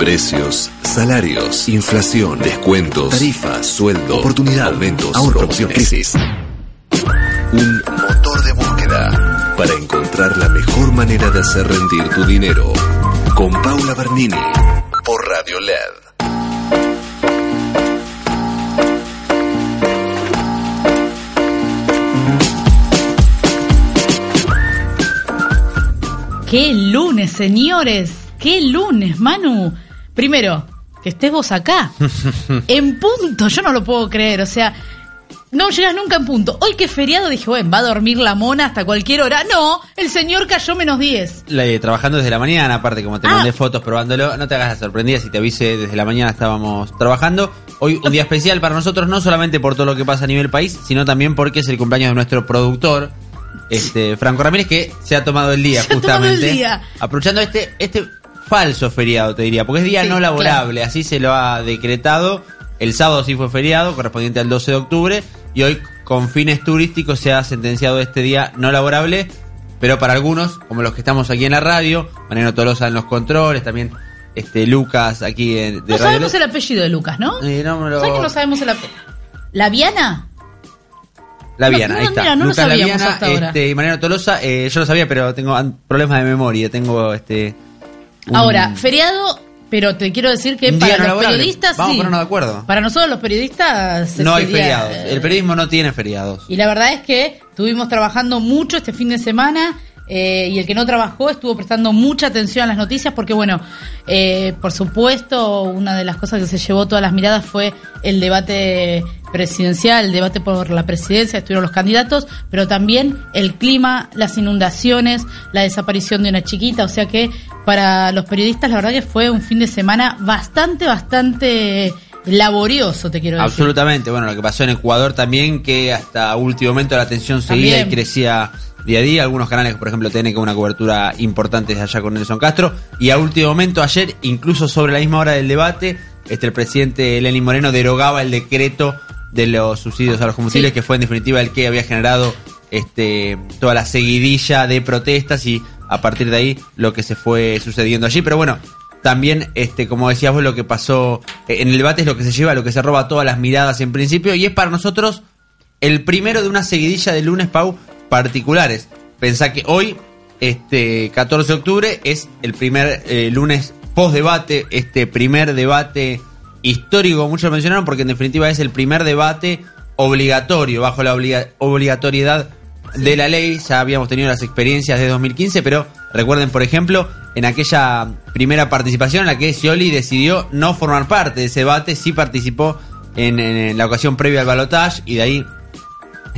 Precios, salarios, inflación, descuentos, tarifas, sueldo, oportunidad, eventos, ahorro, promociones, crisis. Un motor de búsqueda para encontrar la mejor manera de hacer rendir tu dinero. Con Paula Bernini por Radio LED. ¡Qué lunes, señores! ¡Qué lunes, Manu! Primero, que estés vos acá. en punto, yo no lo puedo creer. O sea, no llegas nunca en punto. Hoy que es feriado dije, bueno, va a dormir la mona hasta cualquier hora. No, el señor cayó menos 10. La- eh, trabajando desde la mañana, aparte como te Ah. mandé fotos probándolo, no te hagas la sorprendida si te avise desde la mañana estábamos trabajando. Hoy un día especial para nosotros, no solamente por todo lo que pasa a nivel país, sino también porque es el cumpleaños de nuestro productor, este Franco Ramírez, que se ha tomado el día Se ha tomado justamente. el día. Aprovechando este, este falso feriado, te diría, porque es día Sí, no laborable, así se lo ha decretado. El sábado sí fue feriado, correspondiente al 12 de octubre, y hoy con fines turísticos se ha sentenciado este día no laborable, pero para algunos, como los que estamos aquí en la radio, Mariano Tolosa en los controles, también este Lucas aquí en, de No Radio sabemos el apellido de Lucas, ¿no? Eh, no me lo- ¿Sabes que no sabemos el apellido? ¿La Viana? La No, ahí está. mira, no lo Lucas sabíamos Laviana, hasta ahora. este, y Mariano Tolosa, eh, yo lo sabía, pero tengo problemas de memoria, tengo este... un- Ahora, feriado, pero te quiero decir que para no los laborable. periodistas Vamos a sí. de acuerdo. Para nosotros los periodistas no hay feriados. eh, El periodismo no tiene feriados. Y la verdad es que estuvimos trabajando mucho este fin de semana eh, y el que no trabajó estuvo prestando mucha atención a las noticias porque, bueno, eh, por supuesto, una de las cosas que se llevó todas las miradas fue el debate presidencial, el debate por la presidencia, estuvieron los candidatos, pero también el clima, las inundaciones, la desaparición de una chiquita, o sea que para los periodistas la verdad que fue un fin de semana bastante, bastante laborioso, te quiero decir. Absolutamente. Bueno, lo que pasó en Ecuador también, que hasta último momento la tensión seguía También. y crecía día a día. Algunos canales, por ejemplo, tienen con una cobertura importante desde allá con Nelson Castro. Y a último momento, ayer, incluso sobre la misma hora del debate, este, el presidente Lenín Moreno derogaba el decreto de los subsidios a los combustibles, Sí. que fue en definitiva el que había generado este, toda la seguidilla de protestas y a partir de ahí lo que se fue sucediendo allí. Pero bueno, también, este, como decías vos, lo que pasó en el debate es lo que se lleva, lo que se roba todas las miradas en principio, y es para nosotros el primero de una seguidilla de lunes, Pau, particulares. Pensá que hoy, este 14 de octubre, es el primer eh, lunes post debate, este primer debate histórico, muchos mencionaron, porque en definitiva es el primer debate obligatorio, bajo la obliga- obligatoriedad de la ley. Ya habíamos tenido las experiencias de 2015, pero recuerden, por ejemplo, en aquella primera participación en la que Scioli decidió no formar parte de ese debate, sí participó en, en la ocasión previa al balotaje y de ahí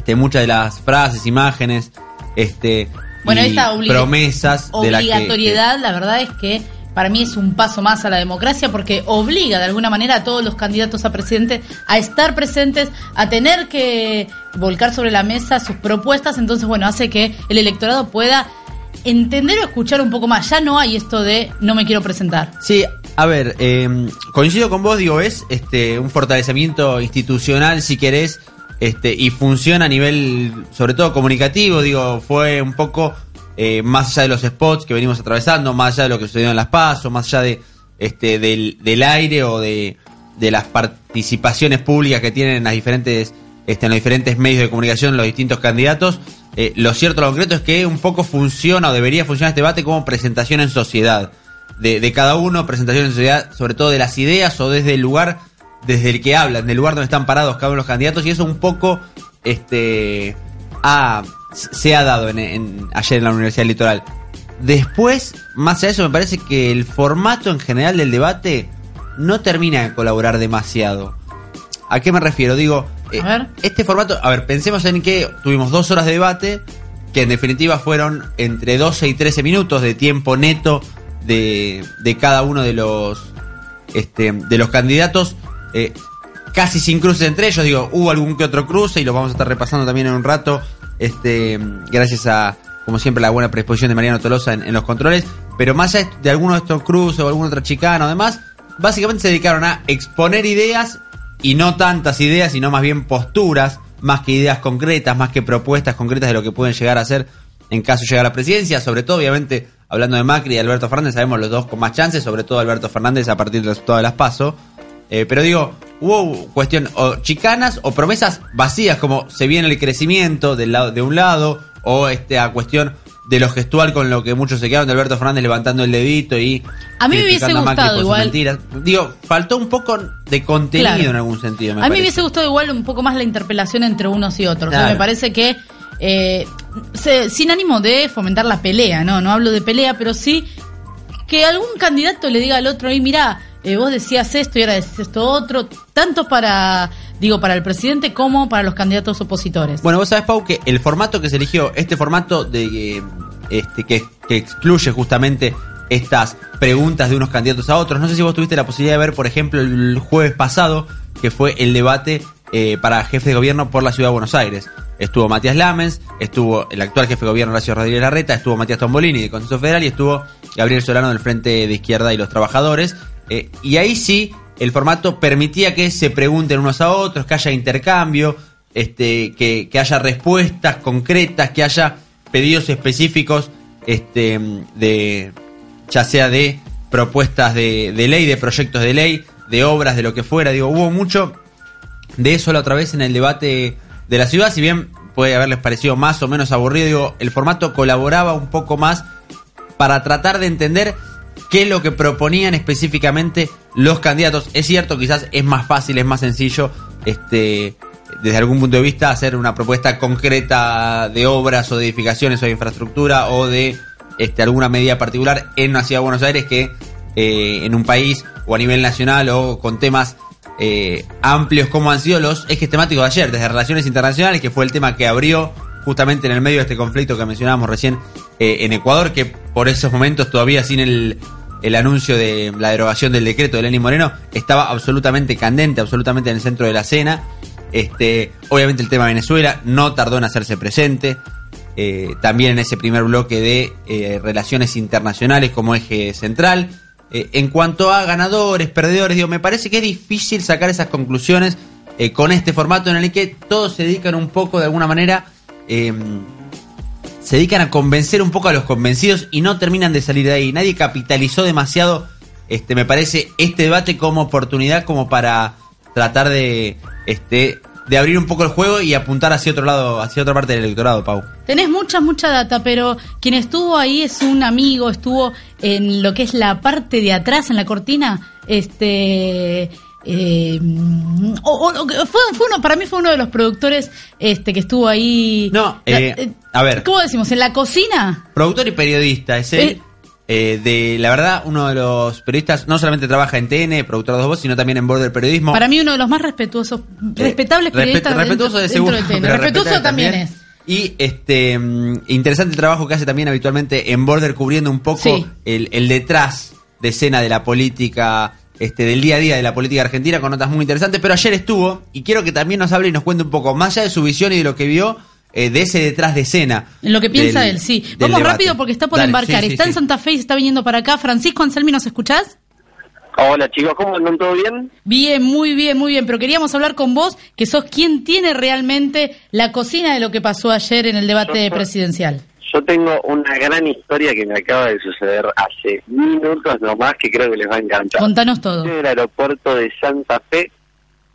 este, muchas de las frases, imágenes, este, Bueno, y esta promesas de la que- obligatoriedad, la verdad es que para mí es un paso más a la democracia porque obliga de alguna manera a todos los candidatos a presidente a estar presentes, a tener que volcar sobre la mesa sus propuestas, entonces bueno, hace que el electorado pueda entender o escuchar un poco más. Ya no hay esto de no me quiero presentar. Sí, a ver, eh, coincido con vos, digo, es este un fortalecimiento institucional, si querés, este, y funciona a nivel, sobre todo comunicativo, digo, fue un poco eh, más allá de los spots que venimos atravesando, más allá de lo que sucedió en las pasos, más allá de este del, del aire o de, de las participaciones públicas que tienen en las diferentes este, en los diferentes medios de comunicación los distintos candidatos. eh, lo cierto, lo concreto es que un poco funciona o debería funcionar este debate como presentación en sociedad de, de cada uno, presentación en sociedad, sobre todo de las ideas o desde el lugar desde el que hablan, del lugar donde están parados cada uno de los candidatos, y eso un poco este ha- se ha dado en, en- ayer en la Universidad Litoral. Después, más allá de eso, me parece que el formato en general del debate no termina de colaborar demasiado. ¿A qué me refiero? Digo, eh, A ver. este formato, a ver, pensemos en que tuvimos dos horas de debate, que en definitiva fueron entre 12 y 13 minutos de tiempo neto de, de cada uno de los, este, de los candidatos, eh, casi sin cruces entre ellos, digo, hubo algún que otro cruce y lo vamos a estar repasando también en un rato, este, gracias a, como siempre, la buena predisposición de Mariano Tolosa en, los controles, pero más allá de alguno de estos cruces o alguna otra chicana o demás, básicamente se dedicaron a exponer ideas y no tantas ideas, sino más bien posturas, más que ideas concretas, más que propuestas concretas de lo que pueden llegar a ser en caso de llegar a la presidencia, sobre todo obviamente hablando de Macri y Alberto Fernández, sabemos los dos con más chances, sobre todo Alberto Fernández a partir del resultado de las PASO. Eh, pero digo, hubo cuestión o chicanas o promesas vacías, como se viene el crecimiento del lado, de un lado, o este, a cuestión de lo gestual con lo que muchos se quedaron de Alberto Fernández levantando el dedito y a mí me hubiese gustado igual. mentiras. digo faltó un poco de contenido en algún sentido a mí me hubiese gustado igual un poco más la interpelación entre unos y otros. Me parece que eh, sin ánimo de fomentar la pelea no no hablo de pelea pero sí que algún candidato le diga al otro ahí mira eh, vos decías esto y ahora decís esto otro tanto para digo, para el presidente como para los candidatos opositores. Bueno, vos sabés, Pau, que el formato que se eligió, este formato de este que, excluye justamente estas preguntas de unos candidatos a otros. No sé si vos tuviste la posibilidad de ver, por ejemplo, el jueves pasado, que fue el debate eh, para jefe de gobierno por la ciudad de Buenos Aires. Estuvo Matías Lamens, estuvo el actual jefe de gobierno Horacio Rodríguez Larreta, estuvo Matías Tombolini de Consejo Federal y estuvo Gabriel Solano del Frente de Izquierda y los Trabajadores. Eh, y ahí sí el formato permitía que se pregunten unos a otros, que haya intercambio, este, que, haya respuestas concretas, que haya pedidos específicos, este, de, ya sea de propuestas de, ley, de proyectos de ley, de obras, de lo que fuera. Digo, hubo mucho de eso la otra vez en el debate de la ciudad, si bien puede haberles parecido más o menos aburrido, digo, el formato colaboraba un poco más para tratar de entender qué es lo que proponían específicamente los candidatos. Es cierto, quizás es más fácil, es más sencillo, este, desde algún punto de vista, hacer una propuesta concreta de obras o de edificaciones o de infraestructura o de este, alguna medida particular en una ciudad de Buenos Aires que eh, en un país o a nivel nacional o con temas eh, amplios como han sido los ejes temáticos de ayer, desde relaciones internacionales, que fue el tema que abrió justamente en el medio de este conflicto que mencionábamos recién eh, en Ecuador, que por esos momentos todavía sin el el anuncio de la derogación del decreto de Lenín Moreno estaba absolutamente candente, absolutamente en el centro de la escena. Este, obviamente el tema Venezuela no tardó en hacerse presente. Eh, también en ese primer bloque de eh, relaciones internacionales como eje central. Eh, en cuanto a ganadores, perdedores, digo, me parece que es difícil sacar esas conclusiones con este formato en el que todos se dedican un poco de alguna manera se dedican a convencer un poco a los convencidos y no terminan de salir de ahí. Nadie capitalizó demasiado, este, me parece, este debate como oportunidad como para tratar de, este, de abrir un poco el juego y apuntar hacia otro lado, hacia otra parte del electorado, Pau. Tenés mucha, mucha data, pero quien estuvo ahí es un amigo, estuvo en lo que es la parte de atrás, en la cortina, este eh, fue, uno, para mí fue uno de los productores este que estuvo ahí. No, eh, eh, a ver. ¿Cómo decimos? ¿En la cocina? Productor y periodista, es él. Eh, de la verdad, uno de los periodistas no solamente trabaja en TN, productor de dos voces, sino también en Border Periodismo. Para mí, uno de los más respetuosos, respetables periodistas. respetuoso de seguro. respetuoso también, es. Y este mm, interesante el trabajo que hace también habitualmente en Border, cubriendo un poco el, el detrás de escena de la política este, del día a día de la política argentina con notas muy interesantes, pero ayer estuvo y quiero que también nos hable y nos cuente un poco, más allá de su visión y de lo que vio, eh, de ese detrás de escena. En lo que piensa él, sí. Vamos rápido porque está por embarcar. está en Santa Fe y está viniendo para acá. Francisco Anselmi, ¿nos escuchás? Hola chicos, ¿cómo andan? ¿Todo bien? Bien, muy bien, muy bien. Pero queríamos hablar con vos, que sos quien tiene realmente la cocina de lo que pasó ayer en el debate presidencial. Yo tengo una gran historia que me acaba de suceder hace minutos nomás que creo que les va a encantar. Contanos todo. En el aeropuerto de Santa Fe,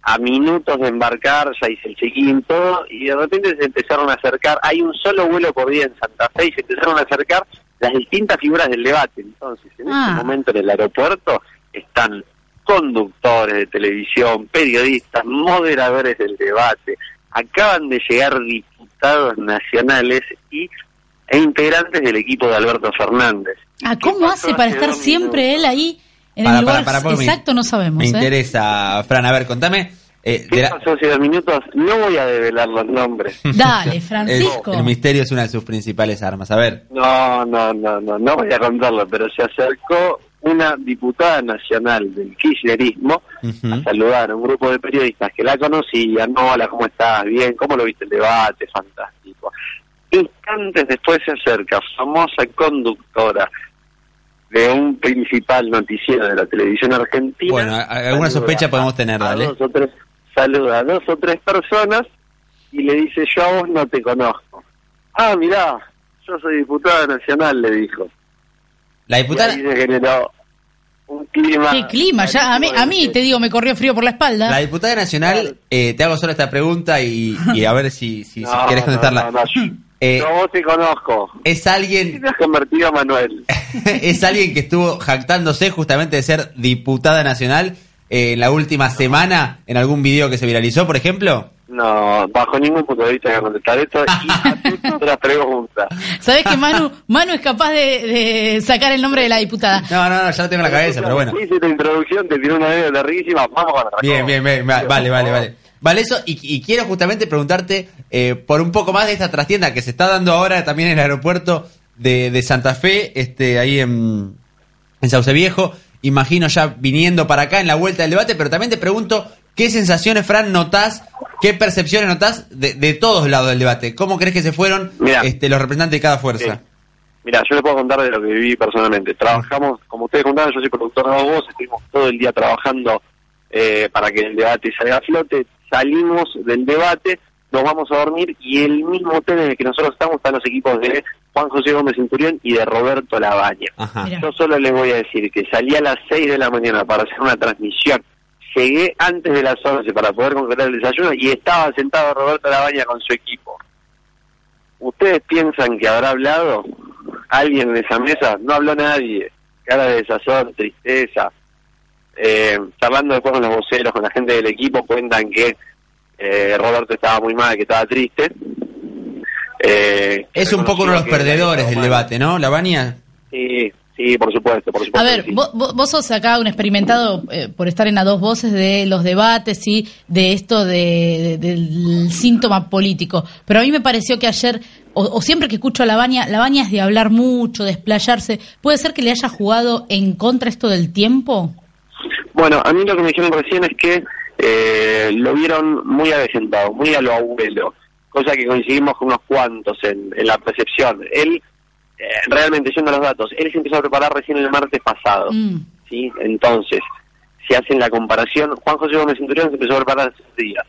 a minutos de embarcar, ya hice el check-in, todo, y de repente se empezaron a acercar, hay un solo vuelo por día en Santa Fe, y se empezaron a acercar las distintas figuras del debate. Entonces, en este ah. momento en el aeropuerto están conductores de televisión, periodistas, moderadores del debate, acaban de llegar diputados nacionales y e integrantes del equipo de Alberto Fernández. Ah, ¿cómo hace para estar siempre él ahí en el lugar exacto? No sabemos. Me ¿eh? interesa, Fran. A ver, contame. Eh, ¿Qué pasó hace dos minutos? No voy a develar los nombres. Dale, Francisco. El, misterio es una de sus principales armas. A ver. No, no, no, no, no voy a contarlo, pero se acercó una diputada nacional del kirchnerismo a saludar a un grupo de periodistas que la conocían. No, hola, ¿cómo estás? Bien, ¿cómo lo viste el debate? Fantástico. Instantes después se acerca, famosa conductora de un principal noticiero de la televisión argentina. Bueno, alguna sospecha podemos tener, dale. dos o tres, saluda a dos o tres personas y le dice, yo a vos no te conozco. Ah, mirá, yo soy diputada nacional, le dijo. La diputada... Y ahí se generó un clima... Qué clima, ya a mí, a mí te digo, me corrió frío por la espalda. La diputada nacional, eh, te hago solo esta pregunta y, y a ver si, si, si No, querés no, contestarla. no, no. Eh, Yo vos te conozco. es ¿Qué alguien te has convertido a Manuel? es alguien que estuvo jactándose justamente de ser diputada nacional eh, en la última semana en algún video que se viralizó, por ejemplo. No, bajo ningún punto de vista voy a contestar esto y a otra pregunta. ¿Sabés que Manu, Manu es capaz de, de sacar el nombre de la diputada? No, no, no, ya lo tengo en la cabeza, pero bueno. Hice tu introducción, te tiré una idea larguísima, vamos con la Bien, bien, bien, va- vale, vale, vale. Vale, eso, y, y quiero justamente preguntarte eh, por un poco más de esta trastienda que se está dando ahora también en el aeropuerto de, de Santa Fe, este, ahí en, en Sauce Viejo. Imagino ya viniendo para acá en la vuelta del debate, pero también te pregunto, ¿qué sensaciones, Fran, notás, qué percepciones notás de, de todos lados del debate? ¿Cómo crees que se fueron Mirá. este, los representantes de cada fuerza? Sí. Mira, yo les puedo contar de lo que viví personalmente. Trabajamos, como ustedes contaban, yo soy productor de voz, estuvimos todo el día trabajando eh, para que el debate salga a flote. Salimos del debate, nos vamos a dormir y el mismo hotel en el que nosotros estamos están los equipos de Juan José Gómez Centurión y de Roberto Labaña. Yo solo les voy a decir que salí a las 6 de la mañana para hacer una transmisión. Llegué antes de las 11 para poder concretar el desayuno y estaba sentado Roberto Labaña con su equipo. ¿Ustedes piensan que habrá hablado alguien en esa mesa? No habló nadie. Cara de desazón, tristeza. Eh, charlando después con los voceros, con la gente del equipo, cuentan que eh, Roberto estaba muy mal, que estaba triste. Eh, Es un poco uno de los perdedores del debate, ¿no, Lavania? Sí, sí, por supuesto, por supuesto. A ver, sí. vos, vos- vos sos acá un experimentado eh, por estar en a dos voces de los debates y de esto de, de- del síntoma político. Pero a mí me pareció que ayer, o, o siempre que escucho a Lavania, Lavania es de hablar mucho, de explayarse. ¿Puede ser que le haya jugado en contra esto del tiempo? Bueno, a mí lo que me dijeron recién es que eh, lo vieron muy avejentado, muy a lo abuelo, cosa que coincidimos con unos cuantos en, en la percepción. Él, eh, realmente, yendo a los datos, él se empezó a preparar recién el martes pasado, Mm. ¿sí? Entonces, si hacen la comparación, Juan José Gómez Centurión se empezó a preparar hace días.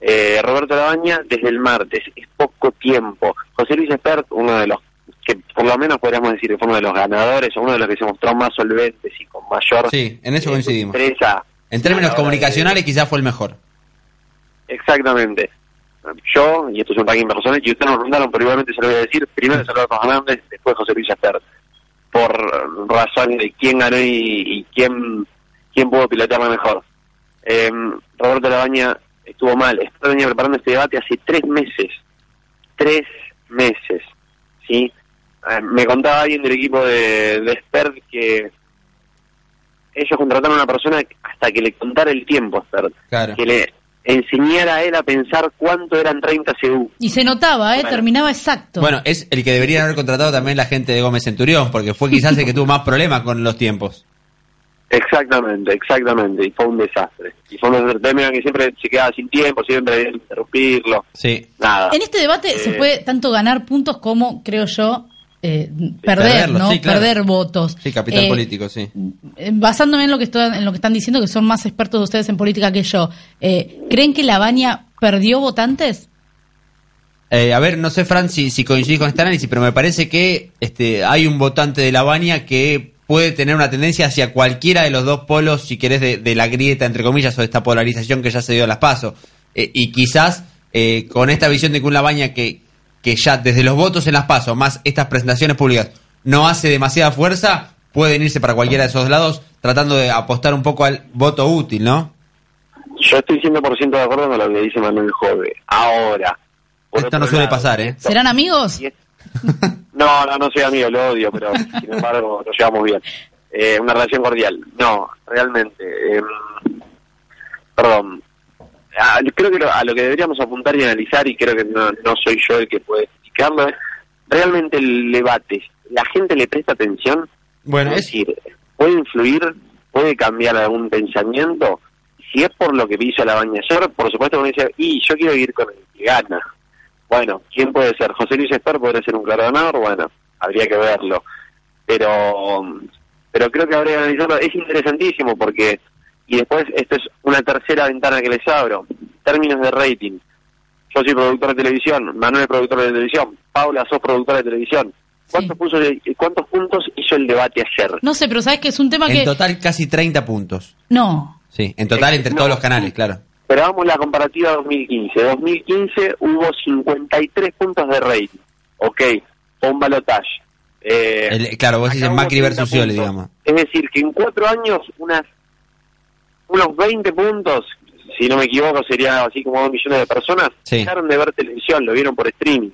Eh, Roberto Labaña desde el martes, es poco tiempo. José Luis Espert, uno de los que por lo menos podríamos decir que fue uno de los ganadores, o uno de los que se mostró más solventes y con mayor Sí, en eso eh, coincidimos. destreza En términos de- comunicacionales quizás fue el mejor. Exactamente. Yo, y esto es un ranking personal, y ustedes nos preguntaron, pero igualmente se lo voy a decir, primero Alberto Fernández, después José Luis Espert, por razones de quién ganó y, y quién, quién pudo pilotearla mejor. Eh, Roberto Labaña estuvo mal, venía preparando este debate hace tres meses, tres meses, ¿sí? Eh, me contaba alguien del equipo de, de Espert que ellos contrataron a una persona hasta que le contara el tiempo a Espert Claro. que le enseñara a él a pensar cuánto eran 30 segundos. Y se notaba, ¿eh? Bueno. Terminaba exacto. Bueno, es el que deberían haber contratado también la gente de Gómez Centurión, porque fue quizás el que tuvo más problemas con los tiempos. Exactamente, exactamente, y fue un desastre. Y fue un desastre que siempre se quedaba sin tiempo, siempre había que interrumpirlo, Sí. nada. En este debate se Eh, puede tanto ganar puntos como, creo yo, eh, perder, ¿no? sí, claro. Perder votos. Sí, capital Eh, político, sí. eh, Basándome en lo que estoy- en lo que están diciendo, que son más expertos de ustedes en política que yo, eh, ¿creen que la Baña perdió votantes? A ver, no sé, Fran, si, si coincidís con este análisis, pero me parece que este, hay un votante de la Baña que puede tener una tendencia hacia cualquiera de los dos polos, si querés, de, de la grieta, entre comillas, o de esta polarización que ya se dio a las pasos. y quizás con esta visión de que un Labaña que, que ya desde los votos en las pasos, más estas presentaciones públicas, no hace demasiada fuerza, pueden irse para cualquiera de esos lados, tratando de apostar un poco al voto útil, ¿no? Yo estoy 100% de acuerdo con lo que dice Manuel Jove. Ahora. Esto no suele lado, pasar, ¿eh? ¿Serán amigos? No, no, no soy amigo, lo odio, pero sin embargo nos llevamos bien. Eh, una relación cordial. No, realmente. eh, perdón. Ah, creo que lo- a lo que deberíamos apuntar y analizar, y creo que no, no soy yo el que puede explicarlo, es realmente el debate. ¿La gente le presta atención? Bueno, es decir, ¿puede influir, puede cambiar algún pensamiento? Si es por lo que hizo la bañador, por supuesto uno dice, y yo quiero ir con el que gana. Bueno, ¿quién puede ser? José Luis Esper podría ser un claro ganador, bueno, habría que verlo. Pero pero creo que habría que analizarlo. Es interesantísimo porque, y después, esto es una tercera ventana que les abro, términos de rating. Yo soy productor de televisión, Manuel es productor de televisión, Paula sos productora de televisión. ¿Cuántos, puso, ¿Cuántos puntos hizo el debate ayer? No sé, pero sabes que es un tema que... En total casi 30 puntos. No. Sí, en total entre no, todos los canales, claro. Pero vamos la comparativa 2015. 2015 hubo 53 puntos de rating. Ok, o un balotaje. Eh, claro, vos dices Macri 30 versus Scioli, digamos. Es decir, que en cuatro años unas unos 20 puntos, si no me equivoco, sería así como dos millones de personas, Sí. dejaron de ver televisión, lo vieron por streaming.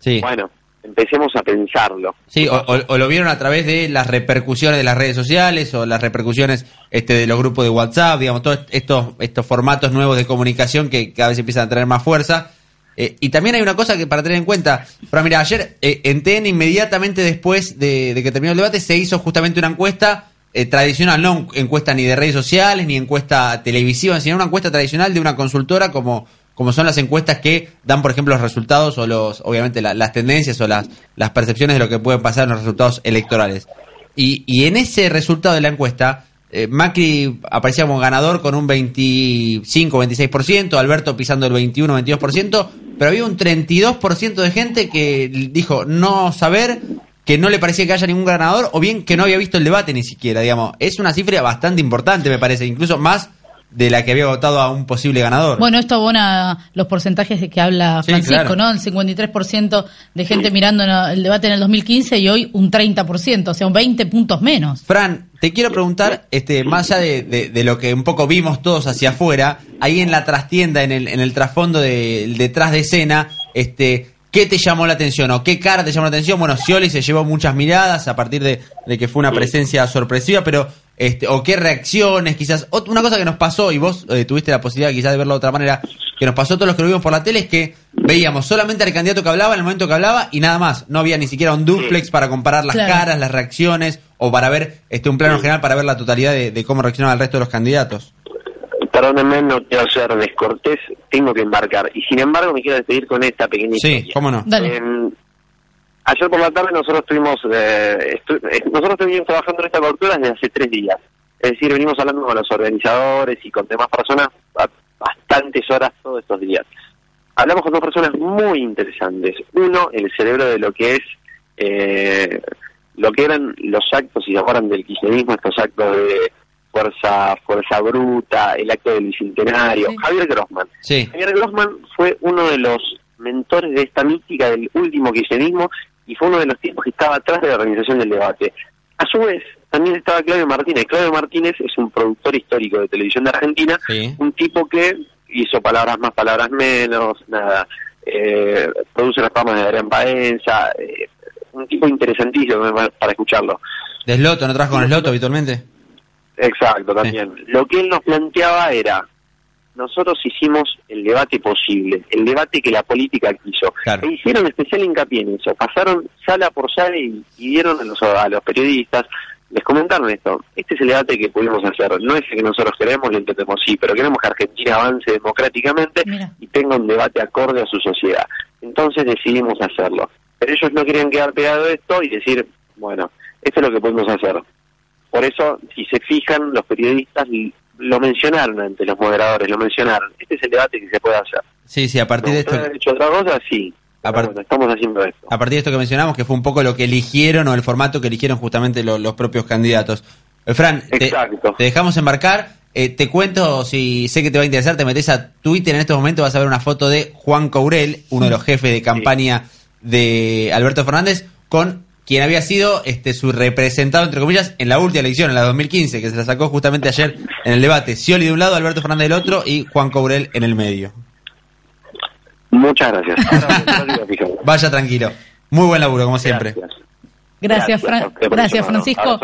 Sí. Bueno, empecemos a pensarlo. Sí, o, o- o lo vieron a través de las repercusiones de las redes sociales o las repercusiones este, de los grupos de WhatsApp, digamos, todos estos, estos formatos nuevos de comunicación que cada vez empiezan a tener más fuerza. Eh, y también hay una cosa que para tener en cuenta, pero mira, ayer eh, en TN inmediatamente después de, de que terminó el debate se hizo justamente una encuesta eh, tradicional, no encuesta ni de redes sociales ni encuesta televisiva, sino una encuesta tradicional de una consultora como como son las encuestas que dan, por ejemplo, los resultados o los, obviamente, la- las tendencias o las, las percepciones de lo que puede pasar en los resultados electorales. Y, y en ese resultado de la encuesta, eh, Macri aparecía como ganador con un 25-26%, Alberto pisando el 21-22%, pero había un 32% de gente que dijo no saber, que no le parecía que haya ningún ganador, o bien que no había visto el debate ni siquiera, digamos. Es una cifra bastante importante, me parece, incluso más de la que había votado a un posible ganador. Bueno, esto abona los porcentajes de que habla Sí, Francisco, claro. ¿no? El 53% de gente mirando el debate en el 2015 y hoy un 30%, o sea, un 20 puntos menos. Fran, te quiero preguntar, este, más allá de, de- de lo que un poco vimos todos hacia afuera, ahí en la trastienda, en el, en el trasfondo del detrás de escena, este, ¿qué te llamó la atención o qué cara te llamó la atención? Bueno, Scioli se llevó muchas miradas a partir de, de que fue una presencia sorpresiva, pero este, o qué reacciones, quizás. Ot- una cosa que nos pasó, y vos eh, tuviste la posibilidad quizás de verlo de otra manera, que nos pasó a todos los que lo vimos por la tele, es que veíamos solamente al candidato que hablaba en el momento que hablaba y nada más. No había ni siquiera un duplex para comparar las Claro. caras, las reacciones, o para ver este un plano general, para ver la totalidad de, de cómo reaccionaba el resto de los candidatos. Perdónenme, no quiero ser descortés, tengo que embarcar. Y sin embargo, me quiero despedir con esta pequeña Sí, historia. cómo no. Dale. Eh, ayer por la tarde nosotros estuvimos, eh, estu- eh, nosotros venimos trabajando en esta cobertura desde hace tres días. Es decir, venimos hablando con los organizadores y con demás personas a- bastantes horas todos estos días. Hablamos con dos personas muy interesantes. Uno, el cerebro de lo que es, eh, lo que eran los actos, si se acuerdan del kirchnerismo, estos actos de fuerza, fuerza bruta, el acto del bicentenario. Sí. Javier Grossman. Sí, Javier Grossman fue uno de los mentores de esta mística del último kirchnerismo y fue uno de los tipos que estaba atrás de la organización del debate. A su vez, también estaba Claudio Martínez. Claudio Martínez es un productor histórico de televisión de Argentina, sí. un tipo que hizo palabras más, palabras menos, nada, eh, produce las programas de Adrián Paenza, eh, un tipo interesantísimo para escucharlo. ¿De Sloto? ¿No trabajas con Sloto habitualmente? Exacto, también. Lo que él nos planteaba era, nosotros hicimos el debate posible, el debate que la política quiso. Claro. E hicieron especial hincapié en eso, pasaron sala por sala y, y dieron a los, a los periodistas, les comentaron esto, este es el debate que pudimos hacer, no es el que nosotros queremos, lo entendemos sí, pero queremos que Argentina avance democráticamente Mira. y tenga un debate acorde a su sociedad. Entonces decidimos hacerlo. Pero ellos no querían quedar pegados de esto y decir, bueno, esto es lo que podemos hacer. Por eso, si se fijan, los periodistas lo mencionaron ante los moderadores, lo mencionaron. Este es el debate que se puede hacer. Sí, sí, a partir de ¿Me esto... haber hecho otra cosa? Sí. A bueno, estamos haciendo esto. a partir de esto que mencionamos, que fue un poco lo que eligieron o el formato que eligieron justamente lo- los propios candidatos. Eh, Fran, te, te dejamos embarcar. Eh, te cuento, si sé que te va a interesar, te metes a Twitter en este momento, vas a ver una foto de Juan Courel, uno de los jefes de campaña de Alberto Fernández, con quien había sido este su representado, entre comillas, en la última elección, en la 2015, que se la sacó justamente ayer en el debate. Scioli de un lado, Alberto Fernández del otro y Juan Courel en el medio. Muchas gracias. Vaya tranquilo. Muy buen laburo, como siempre. Gracias. Gracias, gracias. Francisco.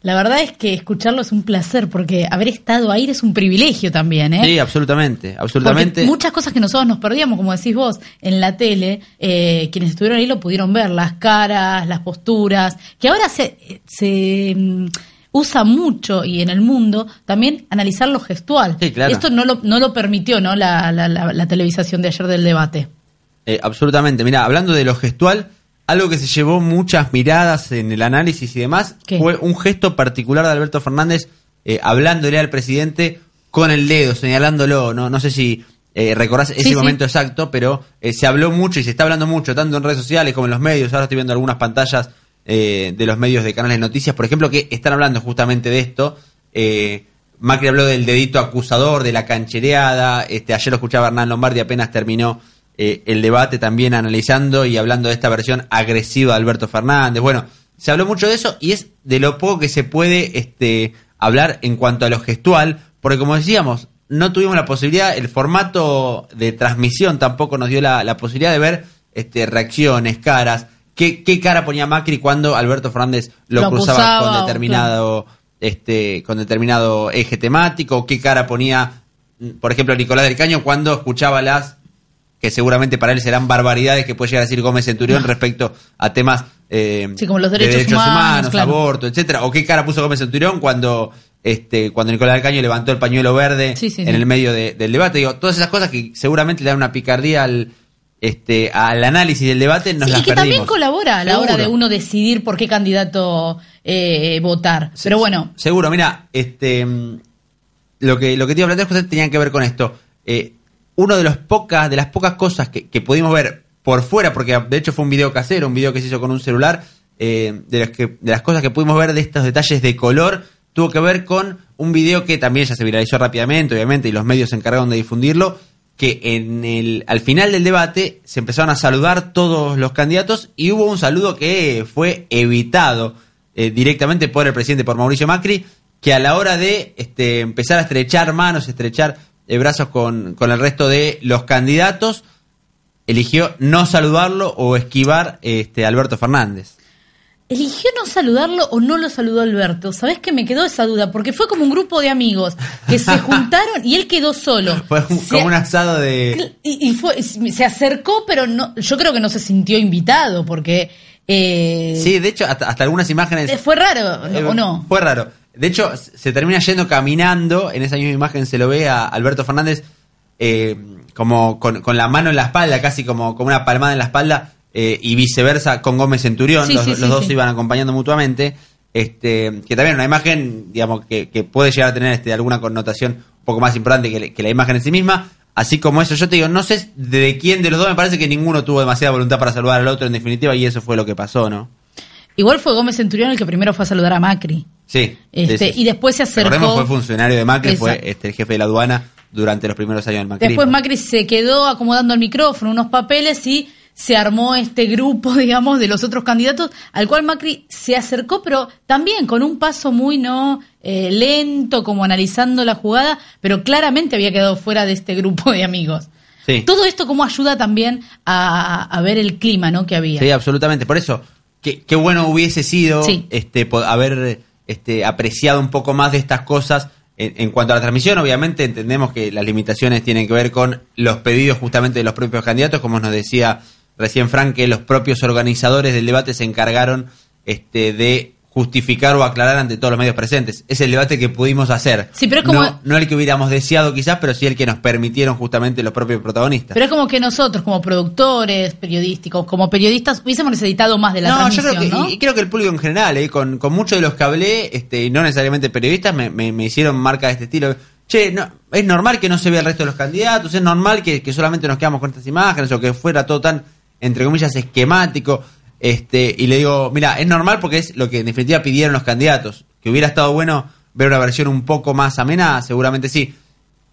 La verdad es que escucharlo es un placer porque haber estado ahí es un privilegio también, ¿eh? Sí, absolutamente, Porque absolutamente. muchas cosas que nosotros nos perdíamos, como decís vos, en la tele, eh, quienes estuvieron ahí lo pudieron ver, las caras, las posturas, que ahora se, se mm, usa mucho y en el mundo también analizar lo gestual. Sí, claro. Esto no lo, no lo permitió, ¿no? La, la, la, la televisación de ayer del debate. Eh, absolutamente. Mira, hablando de lo gestual, algo que se llevó muchas miradas en el análisis y demás ¿Qué? fue un gesto particular de Alberto Fernández eh, hablándole al presidente con el dedo, señalándolo. No, no sé si eh, recordás ese Sí, sí. momento exacto, pero eh, se habló mucho y se está hablando mucho, tanto en redes sociales como en los medios. Ahora estoy viendo algunas pantallas eh, de los medios de canales de noticias, por ejemplo, que están hablando justamente de esto. Eh, Macri habló del dedito acusador, de la canchereada. Este, ayer lo escuchaba Hernán Lombardi, apenas terminó eh, el debate también analizando y hablando de esta versión agresiva de Alberto Fernández. Bueno, se habló mucho de eso y es de lo poco que se puede este, hablar en cuanto a lo gestual, porque como decíamos, no tuvimos la posibilidad, el formato de transmisión tampoco nos dio la, la posibilidad de ver este, reacciones, caras. ¿Qué, ¿Qué cara ponía Macri cuando Alberto Fernández lo, Lo cruzaba con determinado este con determinado eje temático? ¿Qué cara ponía, por ejemplo, Nicolás del Caño cuando escuchaba las que seguramente para él serán barbaridades que puede llegar a decir Gómez Centurión respecto a temas eh, Sí, como los de derechos humanos, claro. aborto, etcétera, o qué cara puso Gómez Centurión cuando este cuando Nicolás del Caño levantó el pañuelo verde Sí, sí, en el medio de- del debate, digo, todas esas cosas que seguramente le dan una picardía al este al análisis del debate nos Sí, las y que perdimos. también colabora a la hora de uno decidir por qué candidato eh, votar. Pero bueno, Seguro, mira, este mm, lo que lo que te iba a plantear justamente tenía que ver con esto. Eh, uno de pocas de las pocas cosas que, pudimos ver por fuera, porque de hecho fue un video casero, un video que se hizo con un celular, eh, de las que de las cosas que pudimos ver de estos detalles de color tuvo que ver con un video que también ya se viralizó rápidamente, obviamente, y los medios se encargaron de difundirlo, que en el al final del debate se empezaron a saludar todos los candidatos y hubo un saludo que fue evitado eh, directamente por el presidente, por Mauricio Macri, que a la hora de este, empezar a estrechar manos, estrechar eh, brazos con, con el resto de los candidatos, eligió no saludarlo o esquivar este, a Alberto Fernández. eligió no saludarlo o no lo saludó Alberto. ¿Sabés que me quedó esa duda? Porque fue como un grupo de amigos que se juntaron y él quedó solo. Fue un- Se- como un asado de... Y, y fue, se acercó, pero no, yo creo que no se sintió invitado porque eh, Sí, de hecho, hasta, hasta algunas imágenes... eh, fue raro, Eh, ¿o no? Fue raro. De hecho, se termina yendo caminando. En esa misma imagen se lo ve a Alberto Fernández eh, como con, con la mano en la espalda, casi como, como una palmada en la espalda, eh, y viceversa con Gómez Centurión. Sí, los sí, los sí, dos se iban acompañando mutuamente. Este, que también una imagen, digamos, que, que puede llegar a tener este, alguna connotación un poco más importante que, que la imagen en sí misma. Así como eso, yo te digo, no sé de quién de los dos, me parece que ninguno tuvo demasiada voluntad para saludar al otro en definitiva, y eso fue lo que pasó, ¿no? Igual fue Gómez Centurión el que primero fue a saludar a Macri. Sí. Este, sí, y después se acercó. Recordemos fue funcionario de Macri, fue este, el jefe de la aduana durante los primeros años del macrismo. Después Macri se quedó acomodando el micrófono, unos papeles y se armó este grupo, digamos, de los otros candidatos, al cual Macri se acercó, pero también con un paso muy no Eh, lento, como analizando la jugada, pero claramente había quedado fuera de este grupo de amigos. Sí. Todo esto como ayuda también a, a ver el clima, ¿no? Que había. Sí, absolutamente. Por eso, qué, qué bueno hubiese sido Sí. este, haber este, apreciado un poco más de estas cosas. En, cuanto a la transmisión, obviamente entendemos que las limitaciones tienen que ver con los pedidos justamente de los propios candidatos, como nos decía recién Frank, que los propios organizadores del debate se encargaron este, de justificar o aclarar ante todos los medios presentes. Es el debate que pudimos hacer. Sí, pero es como- no, no el que hubiéramos deseado quizás, pero sí el que nos permitieron justamente los propios protagonistas. Pero es como que nosotros, como productores periodísticos, como periodistas, hubiésemos necesitado más de la no, yo creo que, ¿no? y creo que el público en general, eh, con, con muchos de los que hablé, este, y no necesariamente periodistas, me, me- me hicieron marca de este estilo. Che, no, es normal que no se vea el resto de los candidatos, es normal que, que solamente nos quedamos con estas imágenes o que fuera todo tan, entre comillas, esquemático. Este, y le digo, mira, es normal porque es lo que en definitiva pidieron los candidatos. Que hubiera estado bueno ver una versión un poco más amena, seguramente sí.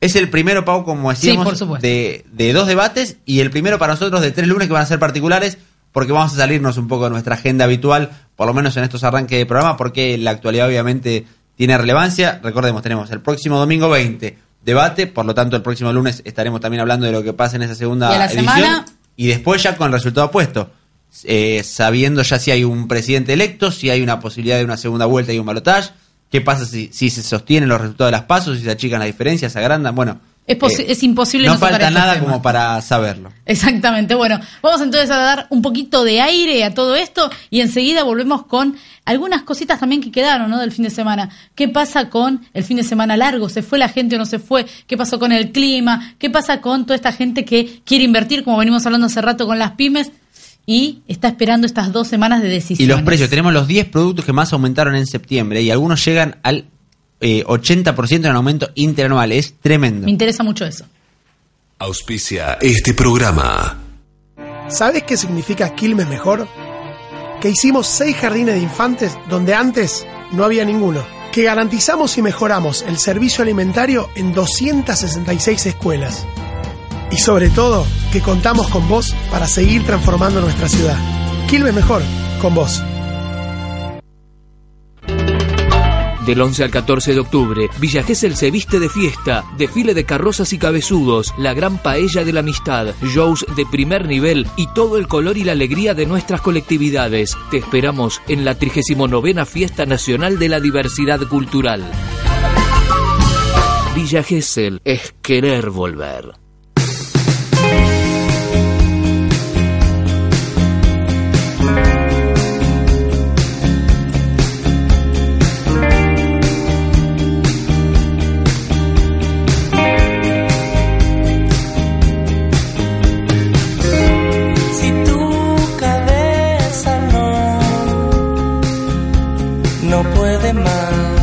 Es el primero, Pau, como decíamos, de, de dos debates y el primero para nosotros de tres lunes que van a ser particulares porque vamos a salirnos un poco de nuestra agenda habitual, por lo menos en estos arranques de programa, porque la actualidad obviamente tiene relevancia. Recordemos, tenemos el próximo domingo 20 debate, por lo tanto el próximo lunes estaremos también hablando de lo que pasa en esa segunda Y a la edición semana- y después ya con el resultado puesto. Eh, sabiendo ya si hay un presidente electo, si hay una posibilidad de una segunda vuelta y un balotaje, qué pasa si, si se sostienen los resultados de las pasos, si se achican las diferencias, se agrandan, bueno. Es posi- es imposible No, falta nada temas. como para saberlo. Exactamente. Bueno, vamos entonces a dar un poquito de aire a todo esto y enseguida volvemos con algunas cositas también que quedaron, ¿no? Del fin de semana. ¿Qué pasa con el fin de semana largo? ¿Se fue la gente o no se fue? ¿Qué pasó con el clima? ¿Qué pasa con toda esta gente que quiere invertir, como venimos hablando hace rato con las pymes? Y está esperando estas dos semanas de decisiones. Y los precios, tenemos los 10 productos que más aumentaron en septiembre y algunos llegan al eh, 80% en aumento interanual. Es tremendo. Me interesa mucho eso. Auspicia este programa. ¿Sabes qué significa Quilmes Mejor? Que hicimos seis jardines de infantes donde antes no había ninguno. Que garantizamos y mejoramos el servicio alimentario en 266 escuelas. Y sobre todo, que contamos con vos para seguir transformando nuestra ciudad. Quilmes Mejor, con vos. Del 11 al 14 de octubre, Villa Gesell se viste de fiesta, desfile de carrozas y cabezudos, la gran paella de la amistad, shows de primer nivel y todo el color y la alegría de nuestras colectividades. Te esperamos en la 39 Fiesta Nacional de la Diversidad Cultural. Villa Gesell es querer volver. Puede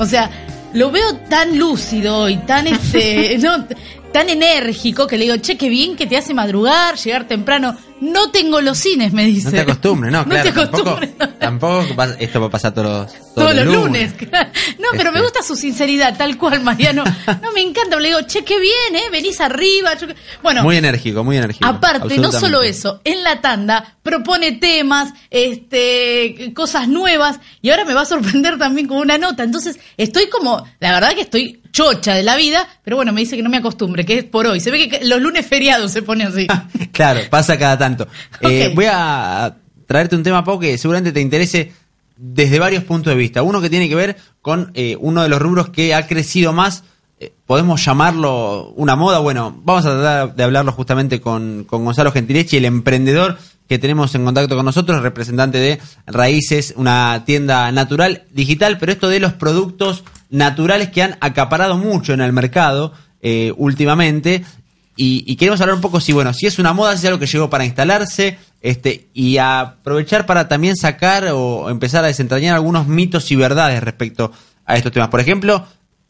o sea, lo veo tan lúcido y tan este, no, tan enérgico que le digo, che, qué bien que te hace madrugar, llegar temprano. No tengo los cines, me dice. No te acostumbres, no, No claro. te acostumbres, tampoco, tampoco esto va a pasar todos, todos, Todos los lunes. claro. No, pero me Este. gusta su sinceridad, tal cual, Mariano. No, me encanta. Le digo, che, qué bien, ¿eh? Venís arriba. yo Bueno, Muy enérgico, muy enérgico. Aparte, no solo eso, en la tanda propone temas, este, cosas nuevas y ahora me va a sorprender también con una nota. Entonces, estoy como, la verdad que estoy chocha de la vida, pero bueno, me dice que no me acostumbre, que es por hoy. Se ve que los lunes feriados se pone así. Claro, pasa cada tanto. Eh, voy a traerte un tema, Pau, que seguramente te interese desde varios puntos de vista. Uno que tiene que ver con eh, uno de los rubros que ha crecido más, eh, podemos llamarlo una moda. Bueno, vamos a tratar de hablarlo justamente con, con Gonzalo Gentilechi, el emprendedor que tenemos en contacto con nosotros, representante de Raíces, una tienda natural digital, pero esto de los productos naturales que han acaparado mucho en el mercado eh, últimamente. Y, queremos hablar un poco si, bueno, si es una moda, si es algo que llegó para instalarse, este, y aprovechar para también sacar o empezar a desentrañar algunos mitos y verdades respecto a estos temas. Por ejemplo,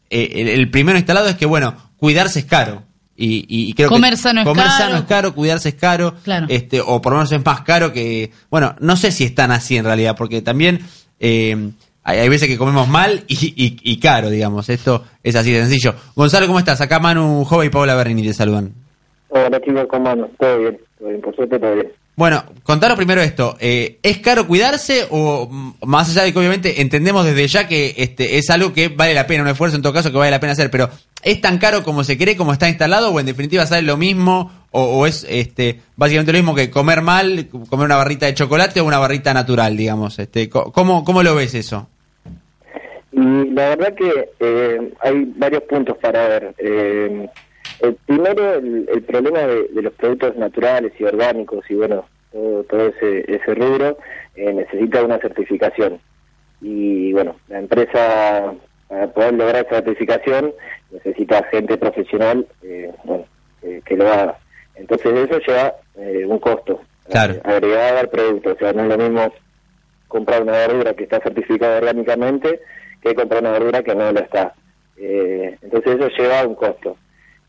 eh, el primero instalado es que, bueno, cuidarse es caro. Y, y- y creo Comer que sano es comer caro. sano es caro, cuidarse es caro, Claro. este, o por lo menos es más caro que, bueno, no sé si es tan así en realidad, porque también eh, hay, hay veces que comemos mal y, y- y caro, digamos. Esto es así de sencillo. Gonzalo, ¿cómo estás? Acá Manu Jova y Paula Berrini te saludan. Hola chicos, ¿cómo andan? Todo bien, todo bien, por suerte todo bien. Bueno, contaros primero esto. eh, ¿Es caro cuidarse o mm, más allá de que obviamente entendemos desde ya que este es algo que vale la pena, un esfuerzo en todo caso que vale la pena hacer, pero ¿es tan caro como se cree, como está instalado o en definitiva sale lo mismo o, es este básicamente lo mismo que comer mal, comer una barrita de chocolate o una barrita natural, digamos? Este, ¿cómo, ¿Cómo lo ves eso? Y la verdad que eh, hay varios puntos para ver. Eh, el primero, el, el problema de, de los productos naturales y orgánicos y bueno, todo, todo ese, ese rubro eh, necesita una certificación. Y bueno, la empresa para poder lograr esa certificación necesita gente profesional eh, bueno, eh, que lo haga. Entonces eso lleva eh, un costo Claro. eh, agregado al producto. O sea, no es lo mismo comprar una verdura que está certificada orgánicamente que comprar una verdura que no lo está. Eh, entonces eso lleva un costo.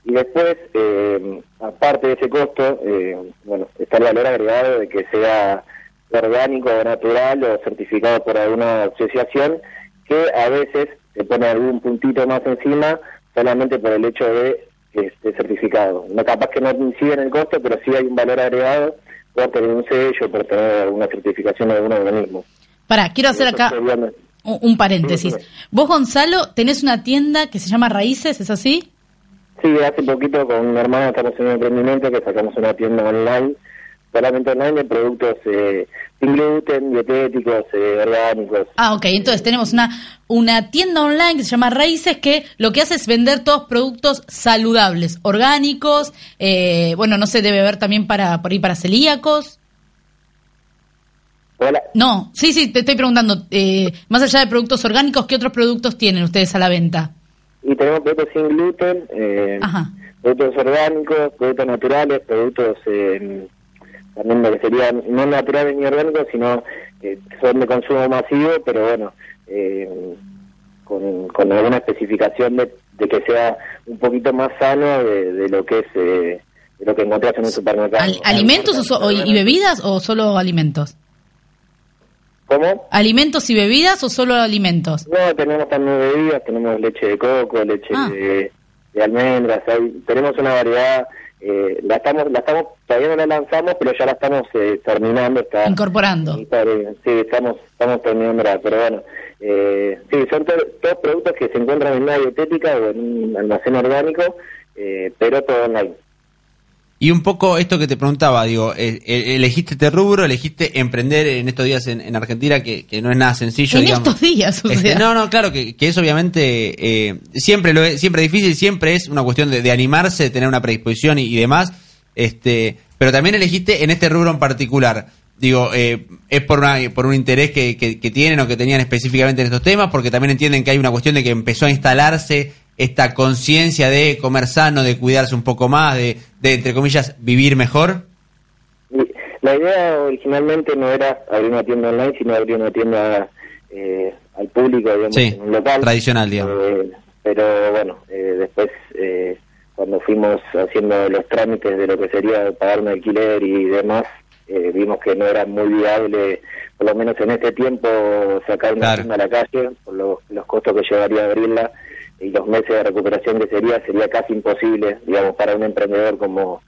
Y después, eh, aparte de ese costo, eh, bueno, está el valor agregado de que sea orgánico o natural o certificado por alguna asociación que a veces se pone algún puntito más encima solamente por el hecho de que esté certificado. No capaz que no incide en el costo, pero sí hay un valor agregado por tener un sello, por tener alguna certificación de algún organismo. Pará, quiero hacer acá un paréntesis. Vos, Gonzalo, tenés una tienda que se llama Raíces, ¿es así? Sí, hace poquito con mi hermana estamos en un emprendimiento que sacamos una tienda online, solamente online de productos eh, sin gluten, dietéticos, eh, orgánicos. Ah, ok. Entonces tenemos una, una tienda online que se llama Raíces que lo que hace es vender todos productos saludables, orgánicos, eh, bueno, no sé, debe haber también para por ahí para celíacos. Hola. No, sí, sí, te estoy preguntando, eh, más allá de productos orgánicos, ¿qué otros productos tienen ustedes a la venta? Y tenemos productos sin gluten, eh, productos orgánicos, productos naturales, productos eh, también lo que serían no naturales ni orgánicos, sino que son de consumo masivo, pero bueno, eh, con, con alguna especificación de, de que sea un poquito más sano de, de lo que es eh, de lo que encontrás en un supermercado. Al- ¿Alimentos o so- y bebidas o solo alimentos? ¿Cómo? ¿Alimentos y bebidas o solo alimentos? No, tenemos también bebidas, tenemos leche de coco, leche Ah. de, de almendras, hay- tenemos una variedad, eh, la estamos, la estamos, todavía no la lanzamos, pero ya la estamos eh, terminando, está Incorporando. está sí, estamos, estamos terminando, pero bueno, eh, sí, son to- todos productos que se encuentran en una dietética o en un almacén orgánico, eh, pero todo online. Y un poco esto que te preguntaba, digo, eh, eh, elegiste este rubro, elegiste emprender en estos días en, en Argentina, que, que no es nada sencillo. En digamos. estos días, o Este, sea. no, no, claro, que, que es obviamente eh, siempre lo es, siempre difícil, siempre es una cuestión de, de animarse, de tener una predisposición y, y demás. Este, pero también elegiste en este rubro en particular. Digo, eh, es por, una, por un interés que, que- que tienen o que tenían específicamente en estos temas, porque también entienden que hay una cuestión de que empezó a instalarse esta conciencia de comer sano, de cuidarse un poco más, de, de entre comillas, vivir mejor. La idea originalmente no era abrir una tienda online, sino abrir una tienda eh, al público, digamos, Sí, en un local. tradicional, digamos. Eh, pero bueno, eh, después eh, cuando fuimos haciendo los trámites de lo que sería pagar un alquiler y demás, eh, vimos que no era muy viable, por lo menos en este tiempo, sacar una Claro. tienda a la calle, por lo- los costos que llevaría a abrirla y los meses de recuperación que sería, sería casi imposible, digamos, para un emprendedor como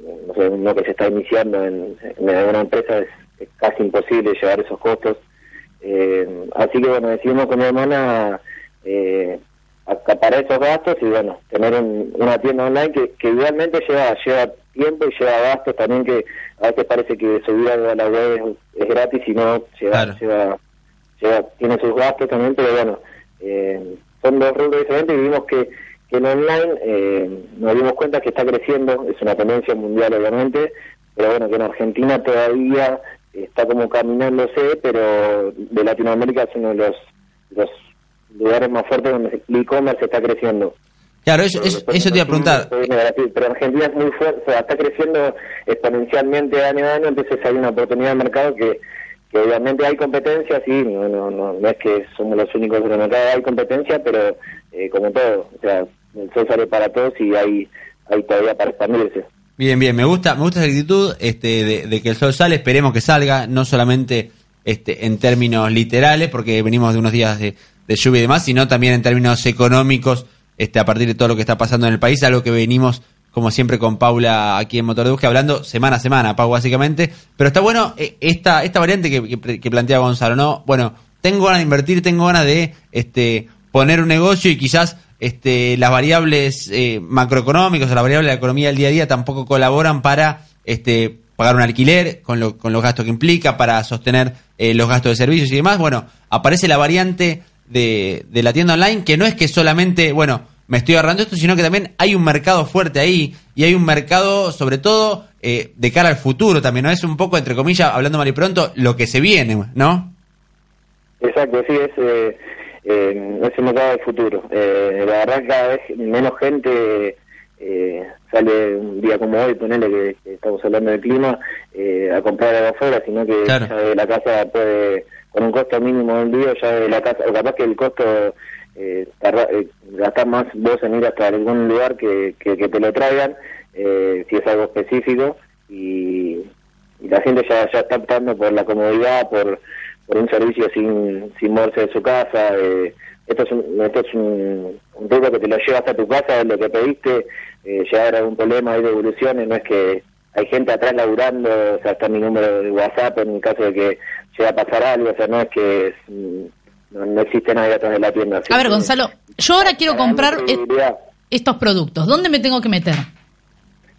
eh, no sé, uno que se está iniciando en, en alguna empresa es, es casi imposible llevar esos costos. Eh, así que bueno, decidimos con mi hermana eh, acaparar esos gastos y bueno, tener un- una tienda online que, que igualmente lleva, lleva tiempo y lleva gastos también que a veces parece que subir a la web es, es gratis y no lleva, Claro. lleva, lleva- tiene sus gastos también, pero bueno, eh, son dos rubros diferentes y vimos que, que el online eh, nos dimos cuenta que está creciendo, es una tendencia mundial obviamente, pero bueno, que en Argentina todavía está como caminándose, pero de Latinoamérica es uno de los, los lugares más fuertes donde el e-commerce está creciendo. Claro, eso, eso, eso te iba a preguntar. Pero Argentina es muy fuerte, o sea, está creciendo exponencialmente año a año, entonces hay una oportunidad de mercado que, obviamente hay competencia, sí, no, no, no, es que somos los únicos en el hay competencia, pero eh, como todo, o sea, el sol sale para todos y hay, hay todavía para expandirse. Bien, bien, me gusta, me gusta esa actitud este, de, de que el sol sale, esperemos que salga, no solamente este, en términos literales, porque venimos de unos días de, de lluvia y demás, sino también en términos económicos, este, a partir de todo lo que está pasando en el país, algo que venimos, como siempre, con Paula aquí en Motor de Búsqueda, hablando semana a semana, Pau, básicamente. Pero está bueno eh, esta, esta variante que plantea Gonzalo, ¿no? Bueno, tengo ganas de invertir, tengo ganas de este, poner un negocio y quizás este, las variables eh, macroeconómicas o las variables de la economía del día a día tampoco colaboran para este, pagar un alquiler con, lo- con los gastos que implica, para sostener eh, los gastos de servicios y demás. Bueno, aparece la variante de, de la tienda online que no es que solamente, bueno, me estoy ahorrando esto, sino que también hay un mercado fuerte ahí y hay un mercado, sobre todo, eh, de cara al futuro también, ¿no? Es un poco, entre comillas, hablando mal y pronto, lo que se viene, ¿no? Exacto, sí, es, eh, eh, es el mercado del futuro. Eh, la verdad que cada vez menos gente eh, sale un día como hoy, ponele que, que estamos hablando del clima, eh, a comprar algo afuera, sino que Claro. ya de la casa puede, con un costo mínimo del día, ya de la casa, o capaz que el costo eh, tarda- eh, gastar más vos en ir hasta algún lugar que, que, te lo traigan, eh, si es algo específico, y, y la gente ya, ya está optando por la comodidad, por, por un servicio sin, sin moverse de su casa. eh, esto es un, esto es un, un truco que te lo llevas a tu casa, es lo que pediste, eh, llegar a algún problema, hay devoluciones, no es que hay gente atrás laburando, o sea, está mi número de WhatsApp en caso de que llegue a pasar algo, o sea, no es que es, no, no existe nadie atrás de la tienda. A ver, Gonzalo, yo ahora quiero comprar e- estos productos. ¿Dónde me tengo que meter?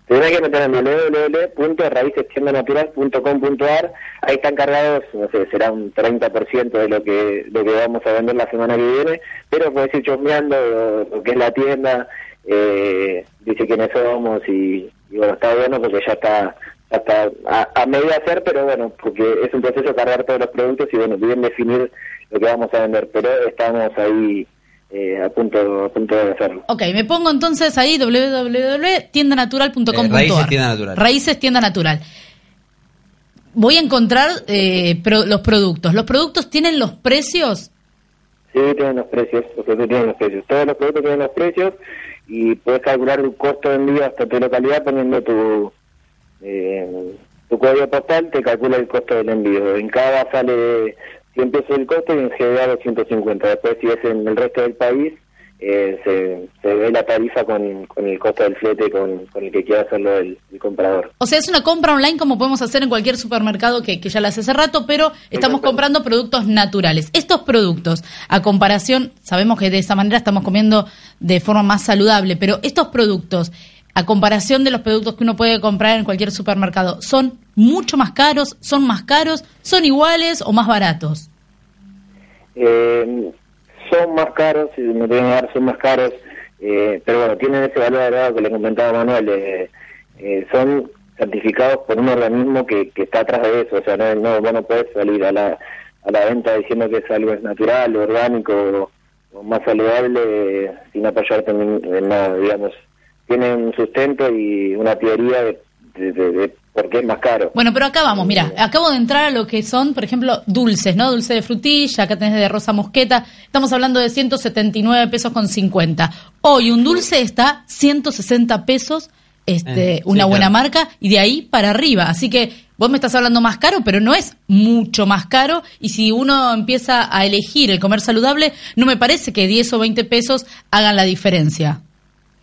Tendrás que meter en www.raícestiendanatural.com.ar. Ahí están cargados, no sé, será un 30% de lo que lo que vamos a vender la semana que viene, pero puedes ir chusmeando lo, lo que es la tienda, eh, dice quiénes somos y, y bueno, está bueno porque ya está ya está a, a medio hacer, pero bueno, porque es un proceso cargar todos los productos y bueno, bien definir lo que vamos a vender, pero estamos ahí eh, a punto a punto de hacerlo. Ok, me pongo entonces ahí www.tiendanatural.com.ar. Eh, Raíces Tienda Natural. Raíces Tienda Natural. Voy a encontrar eh, pro- los productos. ¿Los productos tienen los precios? Sí, tienen los precios, los productos tienen los precios. Todos los productos tienen los precios y puedes calcular tu costo de envío hasta tu localidad poniendo tu eh, tu código postal, te calcula el costo del envío. En cada sale 100 pesos el costo y en general 250. Después, si es en el resto del país, eh, se, se ve la tarifa con, con el costo del flete con, con el que quiera hacerlo el, el comprador. O sea, es una compra online como podemos hacer en cualquier supermercado que, que ya la hace hace rato, pero estamos comprando productos naturales. Estos productos, a comparación, sabemos que de esa manera estamos comiendo de forma más saludable, pero estos productos, a comparación de los productos que uno puede comprar en cualquier supermercado, ¿son mucho más caros? ¿Son más caros? ¿Son iguales o más baratos? Eh, son más caros, si me que dar, son más caros, eh, pero bueno, tienen ese valor agregado que le comentaba Manuel. eh, eh, son certificados por un organismo que, está atrás de eso, o sea, no, no, vos no puedes salir a la, venta diciendo que es algo natural, orgánico o, o más saludable eh, sin apoyarte en, en nada, digamos. Tienen un sustento y una teoría de, de, de- de por qué es más caro. Bueno, pero acá vamos, mira, acabo de entrar a lo que son, por ejemplo, dulces, ¿no? Dulce de frutilla, acá tenés de rosa mosqueta, estamos hablando de 179 pesos con 50. Hoy un dulce está 160 pesos, este, Eh, sí, una buena claro. marca, y de ahí para arriba. Así que vos me estás hablando más caro, pero no es mucho más caro, y si uno empieza a elegir el comer saludable, no me parece que 10 o 20 pesos hagan la diferencia.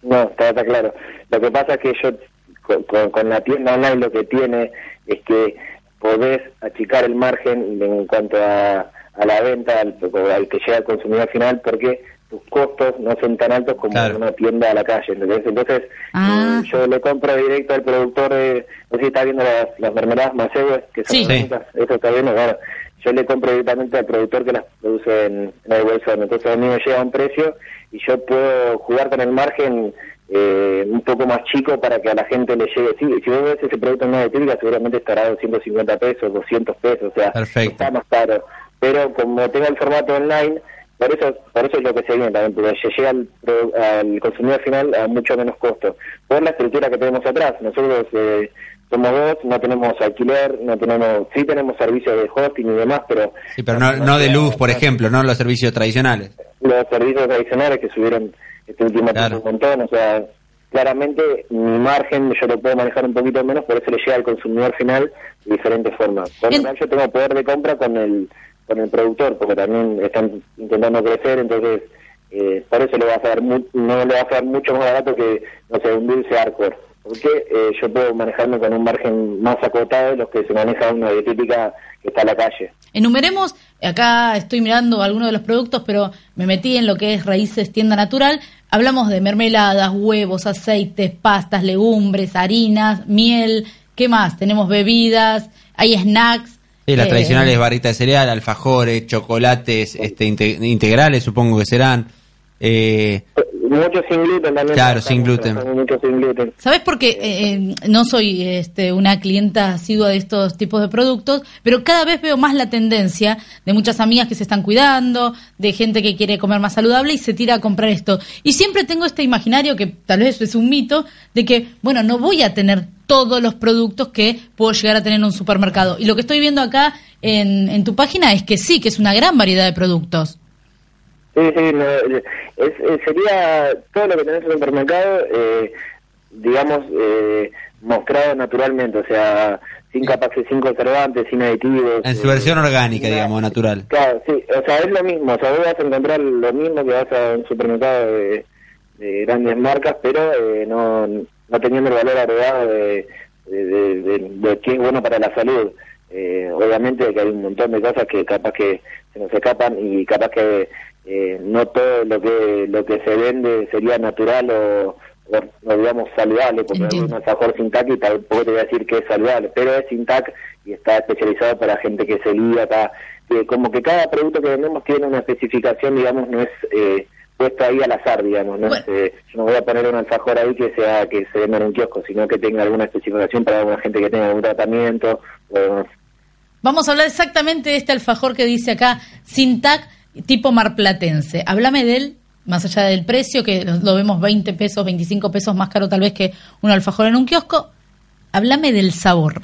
No, está, está claro. Lo que pasa es que yo, con, con- la tienda online lo que tiene es que podés achicar el margen en cuanto a, a la venta al, al que llega al consumidor final porque tus costos no son tan altos como Claro. en una tienda a la calle. ¿entendés? Entonces, Ah. eh, yo le compro directo al productor de, no sé si está viendo las, las mermeladas Macehues, que son Sí. las eso está viendo, bueno, yo le compro directamente al productor que las produce en, en el bolsón. Entonces a mí me llega un precio y yo puedo jugar con el margen eh, un poco más chico para que a la gente le llegue. Sí, si vos ves ese producto en una etílica seguramente estará a 250 pesos, 200 pesos, o sea, Perfecto. está más caro. Pero como tengo el formato online, por eso por eso es lo que se viene también, porque se llega al, al consumidor final a mucho menos costo. Por la estructura que tenemos atrás, nosotros eh, somos dos, no tenemos alquiler, no tenemos, sí tenemos servicios de hosting y demás, pero... Sí, pero no, no de luz, por ejemplo, no los servicios tradicionales. los servicios adicionales que subieron este último Claro. tiempo un montón, o sea, claramente mi margen yo lo puedo manejar un poquito menos, por eso le llega al consumidor final de diferentes formas. Por lo En- tanto, yo tengo poder de compra con el con el productor, porque también están intentando crecer, entonces eh, por eso le va a dar mu- no le va a dar mucho más barato que, no sé, un dulce Arcor. Porque eh, yo puedo manejarme con un margen más acotado de los que se maneja una dietética que está a la calle. Enumeremos, acá estoy mirando algunos de los productos, pero me metí en lo que es raíces tienda natural. Hablamos de mermeladas, huevos, aceites, pastas, legumbres, harinas, miel. ¿Qué más? Tenemos bebidas, hay snacks. Sí, las eh, tradicionales barritas de cereal, alfajores, chocolates este, inte- integrales, supongo que serán. Eh, Mucho sin gluten también. Claro, sin gluten. Trabajamos Mucho sin gluten. ¿Sabes por qué? Eh, eh, no soy este, una clienta asidua de estos tipos de productos, pero cada vez veo más la tendencia de muchas amigas que se están cuidando, de gente que quiere comer más saludable y se tira a comprar esto. Y siempre tengo este imaginario, que tal vez es un mito, de que, bueno, no voy a tener todos los productos que puedo llegar a tener en un supermercado. Y lo que estoy viendo acá en, en tu página es que sí, que es una gran variedad de productos. Sí, sí, no, es, es- sería todo lo que tenés en el supermercado, eh, digamos, eh, mostrado naturalmente, o sea, sin capas sin conservantes, sin aditivos. en su eh, versión orgánica, sin nada. digamos, natural. Claro, sí, o sea, es lo mismo, o sea, vos vas a encontrar lo mismo que vas a un supermercado de, de grandes marcas, pero eh, no, no teniendo el valor agregado de, de, de, de- de qué es bueno para la salud. Eh, obviamente que hay un montón de cosas que capaz que se nos escapan y capaz que eh, no todo lo que lo que se vende sería natural o, o, o, digamos saludable, porque hay Entiendo. un alfajor sin tac y tampoco te voy a decir que es saludable, pero es sin tac y está especializado para gente que se celíaca, que como que cada producto que vendemos tiene una especificación, digamos, no es eh, puesto ahí al azar, digamos, no es, Bueno. eh, yo no voy a poner un alfajor ahí que sea que se venda en un kiosco, sino que tenga alguna especificación para alguna gente que tenga algún tratamiento o. Vamos a hablar exactamente de este alfajor que dice acá, Sintac tipo marplatense. Háblame de él, más allá del precio, que lo, vemos 20 pesos, 25 pesos más caro tal vez que un alfajor en un kiosco. Háblame del sabor.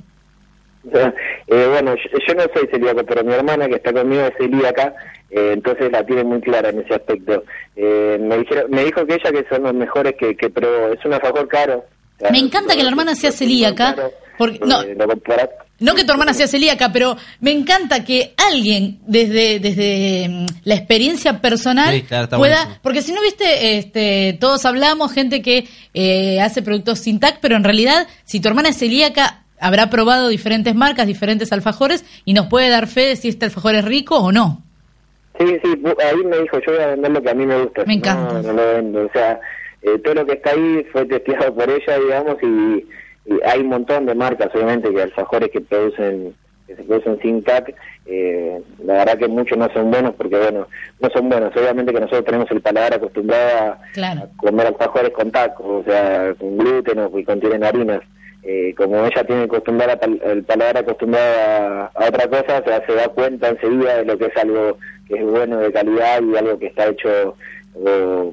Eh, bueno, yo, yo no soy celíaco, pero mi hermana que está conmigo es celíaca, eh, entonces la tiene muy clara en ese aspecto. Eh, me, dijeron, me dijo que ella que son los mejores que, que probó. Es un alfajor caro. O sea, Me encanta que la hermana sea celíaca, caro, porque- no. eh, lo No que tu hermana sea celíaca, pero me encanta que alguien desde, desde mm, la experiencia personal Sí, claro, está pueda, buenísimo. porque si no viste, este, todos hablamos, gente que eh, hace productos sin TAC, pero en realidad, si tu hermana es celíaca, habrá probado diferentes marcas, diferentes alfajores, y nos puede dar fe de si este alfajor es rico o no. Sí, sí, ahí me dijo, yo voy a vender lo que a mí me gusta. Me si no, encanta. No, lo vendo. O sea, eh, todo lo que está ahí fue testeado por ella, digamos, y, y hay un montón de marcas, obviamente, que alfajores que producen que se producen sin TAC, eh, la verdad que muchos no son buenos porque, bueno, no son buenos. Obviamente que nosotros tenemos el paladar acostumbrado a, Claro. a comer alfajores con tac, o sea, con gluten o que contienen harinas. Eh, como ella tiene acostumbrada el paladar acostumbrado a, a otra cosa, o sea, se da cuenta enseguida de lo que es algo que es bueno de calidad y algo que está hecho o,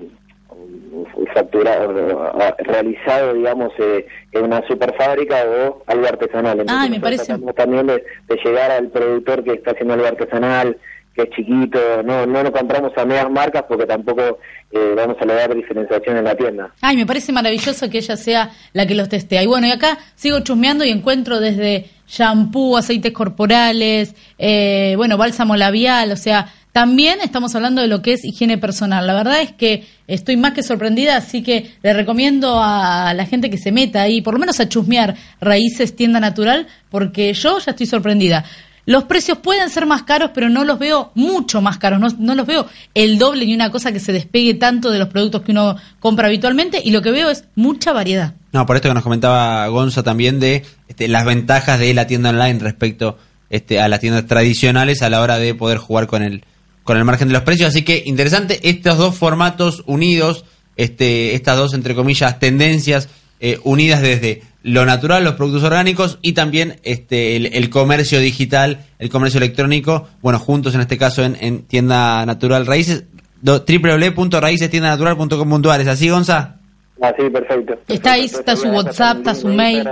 o facturado, o- o- realizado, digamos, eh, en una super fábrica o algo artesanal. Entonces, Ay, me parece- también de, de llegar al productor que está haciendo algo artesanal, que es chiquito, no no nos compramos a medias marcas porque tampoco eh, vamos a lograr diferenciación en la tienda. Ay, me parece maravilloso que ella sea la que los testea. Y bueno, y acá sigo chusmeando y encuentro desde shampoo, aceites corporales, eh, bueno, bálsamo labial, o sea, también estamos hablando de lo que es higiene personal. La verdad es que estoy más que sorprendida, así que le recomiendo a la gente que se meta ahí, por lo menos a chusmear Raíces Tienda Natural, porque yo ya estoy sorprendida. Los precios pueden ser más caros, pero no los veo mucho más caros, no, no los veo el doble ni una cosa que se despegue tanto de los productos que uno compra habitualmente y lo que veo es mucha variedad. No, por esto que nos comentaba Gonza también de este, las ventajas de la tienda online respecto este, a las tiendas tradicionales a la hora de poder jugar con el con el margen de los precios. Así que interesante estos dos formatos unidos, este, estas dos entre comillas tendencias eh, unidas desde lo natural, los productos orgánicos y también este, el, el comercio digital, el comercio electrónico, bueno, juntos en este caso en, en tienda natural raíces, www.raícestiendanatural.com.ar. ¿Es así, Gonza? Ah, sí, perfecto. Está ahí, Perfecto. está su WhatsApp, está su mail. Es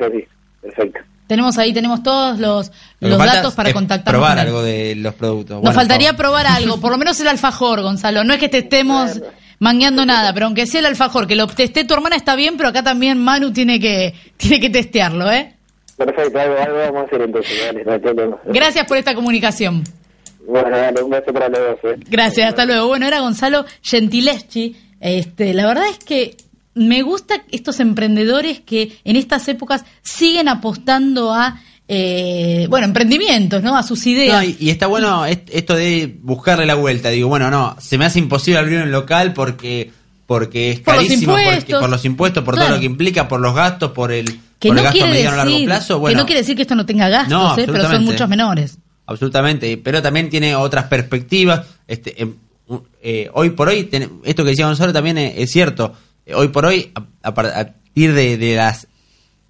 así, perfecto. Tenemos ahí, tenemos todos los, Lo los datos para es contactarnos. Probar algo de los productos. Nos Bueno, faltaría por- probar algo, por lo menos el alfajor, Gonzalo. No es que te estemos mangueando nada, pero aunque sea el alfajor, que lo testé tu hermana está bien, pero acá también Manu tiene que, tiene que testearlo, ¿eh? Perfecto, algo, algo vamos a hacer entonces, dale. Gracias por esta comunicación. Bueno, dale, un beso para los dos. eh. Gracias, hasta luego. Bueno, era Gonzalo Gentileschi. Este, la verdad es que me gusta estos emprendedores que en estas épocas siguen apostando a, eh, bueno, emprendimientos, ¿no? A sus ideas. No, y, y está bueno est- esto de buscarle la vuelta. Digo, bueno, no, se me hace imposible abrir un local porque porque es Por los carísimo, porque- impuestos. por los impuestos, por Claro. todo lo que implica, por los gastos, por el, que por no el gasto quiere mediano a largo decir plazo. que Bueno, no quiere decir que esto no tenga gastos, No, ¿eh? pero son muchos menores. Absolutamente, pero también tiene otras perspectivas. Este, em, eh, hoy por hoy, ten- esto que decía Gonzalo también es, es cierto. Eh, hoy por hoy, a, a par- a partir de, de las,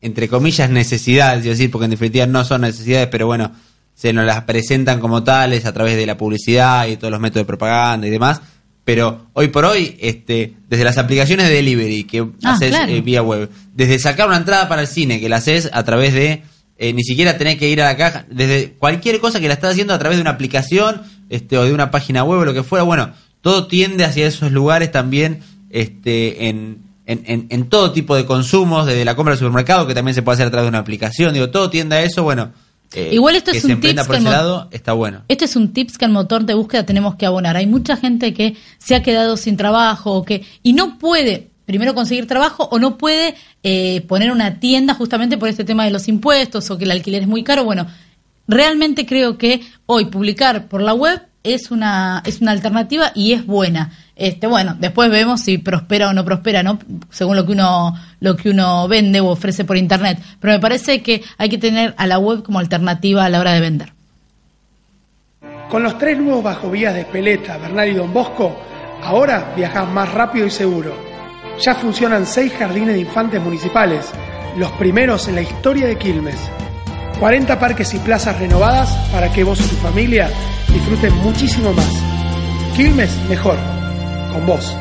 entre comillas, necesidades, es decir, porque en definitiva no son necesidades, pero bueno, se nos las presentan como tales a través de la publicidad y todos los métodos de propaganda y demás. Pero hoy por hoy, este, desde las aplicaciones de delivery que Ah, haces claro. eh, vía web, desde sacar una entrada para el cine que la haces a través de eh, ni siquiera tener que ir a la caja, desde cualquier cosa que la estás haciendo a través de una aplicación este, o de una página web o lo que fuera, bueno, todo tiende hacia esos lugares también este, en, en, en- en todo tipo de consumos, desde la compra del supermercado, que también se puede hacer a través de una aplicación, digo, todo tiende a eso, bueno. eh, Igual esto que es se un tips por que ese el lado, está bueno. Este es un tips que al motor de búsqueda tenemos que abonar. Hay mucha gente que se ha quedado sin trabajo o que y no puede primero conseguir trabajo o no puede eh, poner una tienda justamente por este tema de los impuestos o que el alquiler es muy caro. Bueno, realmente creo que hoy publicar por la web es una es una alternativa y es buena. Este, bueno, después vemos si prospera o no prospera. Según lo que uno lo que uno vende o ofrece por internet, pero me parece que hay que tener a la web como alternativa a la hora de vender. Con los tres nuevos bajovías de Peleta, Bernal y Don Bosco, ahora viajas más rápido y seguro. Ya funcionan seis jardines de infantes municipales, los primeros en la historia de Quilmes. 40 parques y plazas renovadas para que vos y tu familia disfruten muchísimo más. Quilmes mejor, con vos.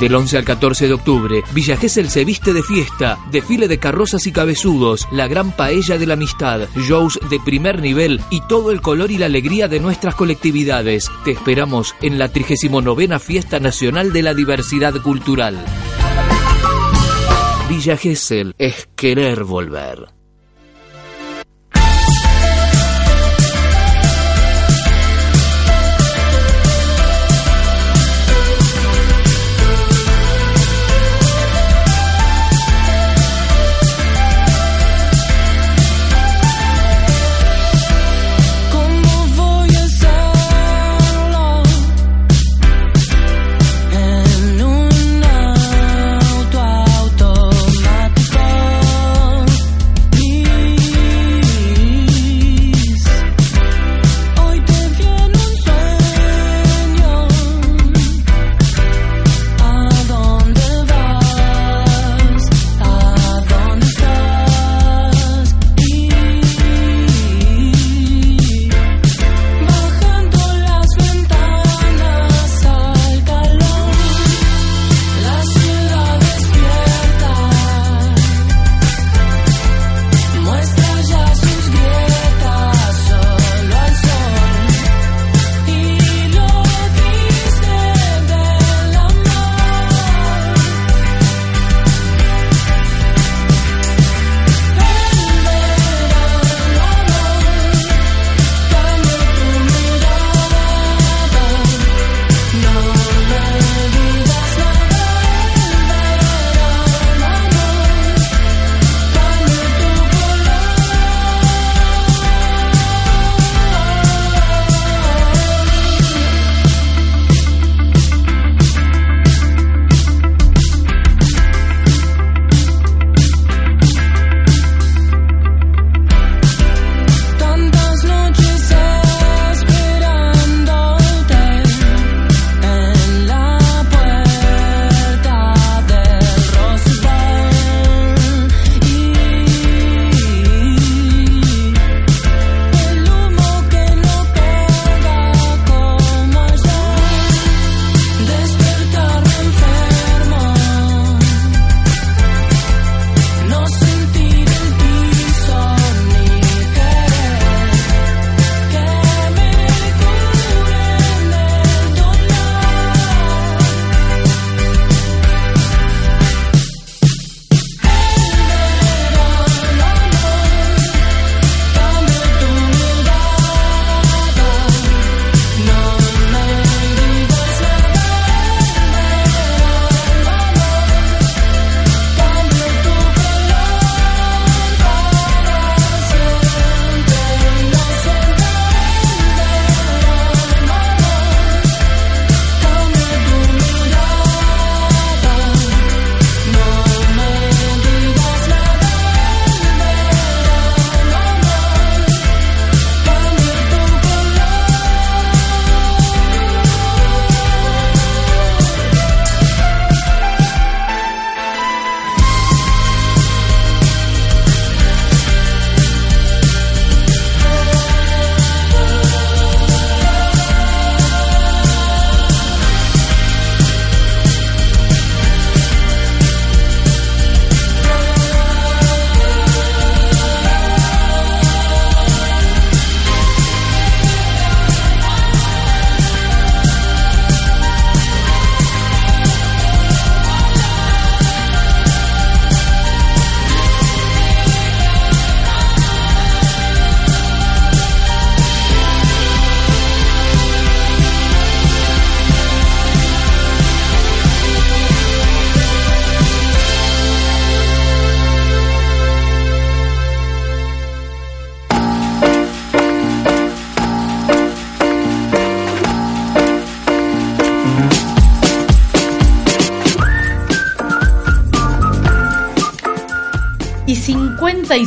Del 11 al 14 de octubre, Villa Gesell se viste de fiesta, desfile de carrozas y cabezudos, la gran paella de la amistad, shows de primer nivel y todo el color y la alegría de nuestras colectividades. Te esperamos en la 39 Fiesta Nacional de la Diversidad Cultural. Villa Gesell es querer volver.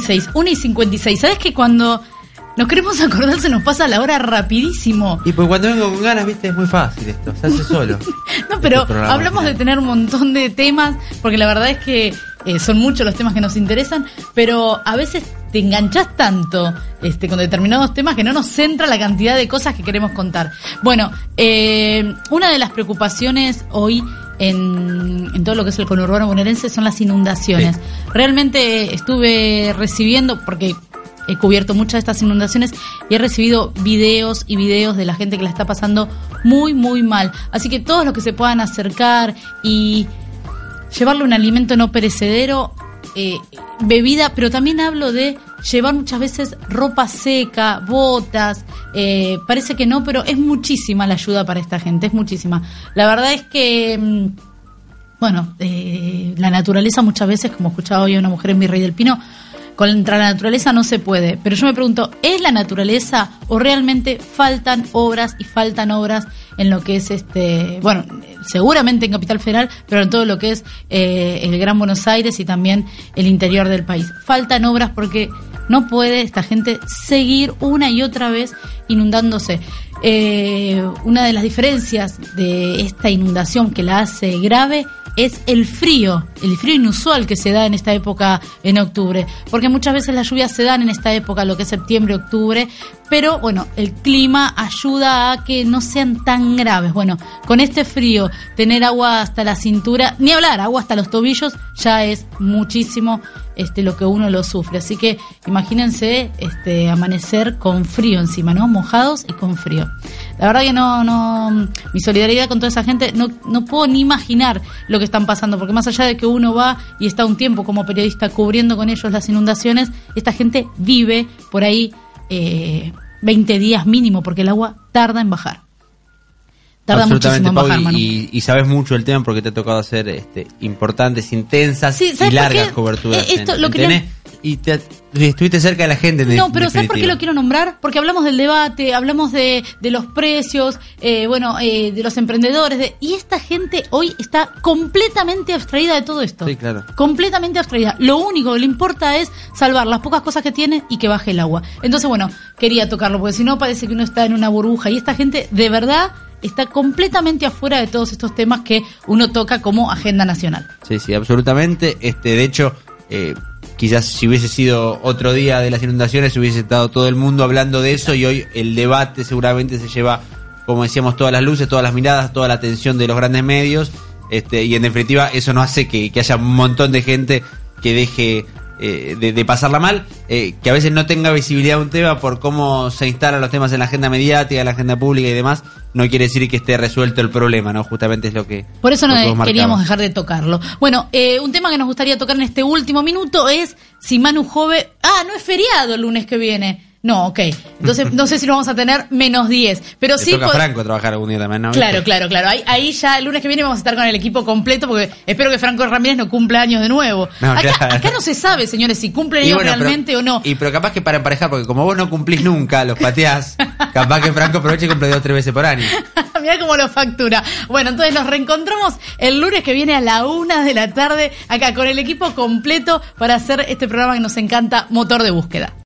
56, 1 y 56. ¿Sabes que cuando nos queremos acordar se nos pasa la hora rapidísimo? Y pues cuando vengo con ganas, viste, es muy fácil esto, se hace solo. No, pero Este programa hablamos de tener un montón de temas, porque la verdad es que eh, son muchos los temas que nos interesan, pero a veces te enganchás tanto este, con determinados temas que no nos centra la cantidad de cosas que queremos contar. Bueno, eh, una de las preocupaciones hoy en, en todo lo que es el conurbano bonaerense son las inundaciones. Realmente estuve recibiendo, porque he cubierto muchas de estas inundaciones y he recibido videos y videos de la gente que la está pasando muy, muy mal. Así que todos los que se puedan acercar y llevarle un alimento no perecedero, eh, bebida, pero también hablo de llevar muchas veces ropa seca, botas, eh, parece que no, pero es muchísima la ayuda para esta gente, es muchísima. La verdad es que... mm, bueno, eh, la naturaleza muchas veces, como escuchaba hoy una mujer en Virrey del Pino, contra la naturaleza no se puede. Pero yo me pregunto, ¿es la naturaleza o realmente faltan obras y faltan obras en lo que es este, bueno, seguramente en Capital Federal, pero en todo lo que es eh, el Gran Buenos Aires y también el interior del país? Faltan obras porque no puede esta gente seguir una y otra vez inundándose. Eh, una de las diferencias de esta inundación que la hace grave es el frío, el frío inusual que se da en esta época en octubre, porque muchas veces las lluvias se dan en esta época, lo que es septiembre, octubre, pero bueno, el clima ayuda a que no sean tan graves. Bueno, con este frío, tener agua hasta la cintura, ni hablar, agua hasta los tobillos, ya es muchísimo este lo que uno lo sufre. Así que imagínense este amanecer con frío encima, ¿no? Mojados y con frío. La verdad que no, no, mi solidaridad con toda esa gente, no, no puedo ni imaginar lo que están pasando, porque más allá de que uno va y está un tiempo como periodista cubriendo con ellos las inundaciones, esta gente vive por ahí eh, 20 días mínimo, porque el agua tarda en bajar. Tarda muchísimo en Pau, bajar, y- Manu. y, y sabes mucho del tema porque te ha tocado hacer este, importantes, intensas Sí, y ¿sabes por largas qué? coberturas Eh, esto en, lo en quería- y te- estuviste cerca de la gente. en No, de- pero ¿sabes por qué lo quiero nombrar? Porque hablamos del debate, hablamos de, de los precios, eh, bueno, eh, de los emprendedores, de, y esta gente hoy está completamente abstraída de todo esto. Sí, claro. Completamente abstraída. Lo único que le importa es salvar las pocas cosas que tiene y que baje el agua. Entonces, bueno, quería tocarlo, porque si no parece que uno está en una burbuja y esta gente de verdad está completamente afuera de todos estos temas que uno toca como agenda nacional. Sí, sí, absolutamente. Este, de hecho, eh, quizás si hubiese sido otro día de las inundaciones, hubiese estado todo el mundo hablando de eso y hoy el debate seguramente se lleva, como decíamos, todas las luces, todas las miradas, toda la atención de los grandes medios. Este, y en definitiva, eso no hace que, que haya un montón de gente que deje eh, de, de pasarla mal, eh, que a veces no tenga visibilidad un tema por cómo se instalan los temas en la agenda mediática, en la agenda pública y demás, no quiere decir que esté resuelto el problema, ¿no? Justamente es lo que... Por eso no queríamos marcabas. dejar de tocarlo. Bueno, eh, un tema que nos gustaría tocar en este último minuto es si Manu Jove... Ah, no es feriado el lunes que viene. No, ok. Entonces no sé si lo vamos a tener menos 10. Pero Le sí... toca Franco trabajar algún día también, ¿no? Claro, claro, claro. Ahí, ahí ya el lunes que viene vamos a estar con el equipo completo porque espero que Franco Ramírez no cumpla años de nuevo. No, acá, claro. acá no se sabe, señores, si cumple Y años bueno, pero- realmente o no. Y pero capaz que para emparejar, porque como vos no cumplís nunca, los pateás, capaz que Franco aproveche y cumple dos o tres veces por año. Mirá cómo lo factura. Bueno, entonces nos reencontramos el lunes que viene a la una de la tarde acá con el equipo completo para hacer este programa que nos encanta, Motor de Búsqueda.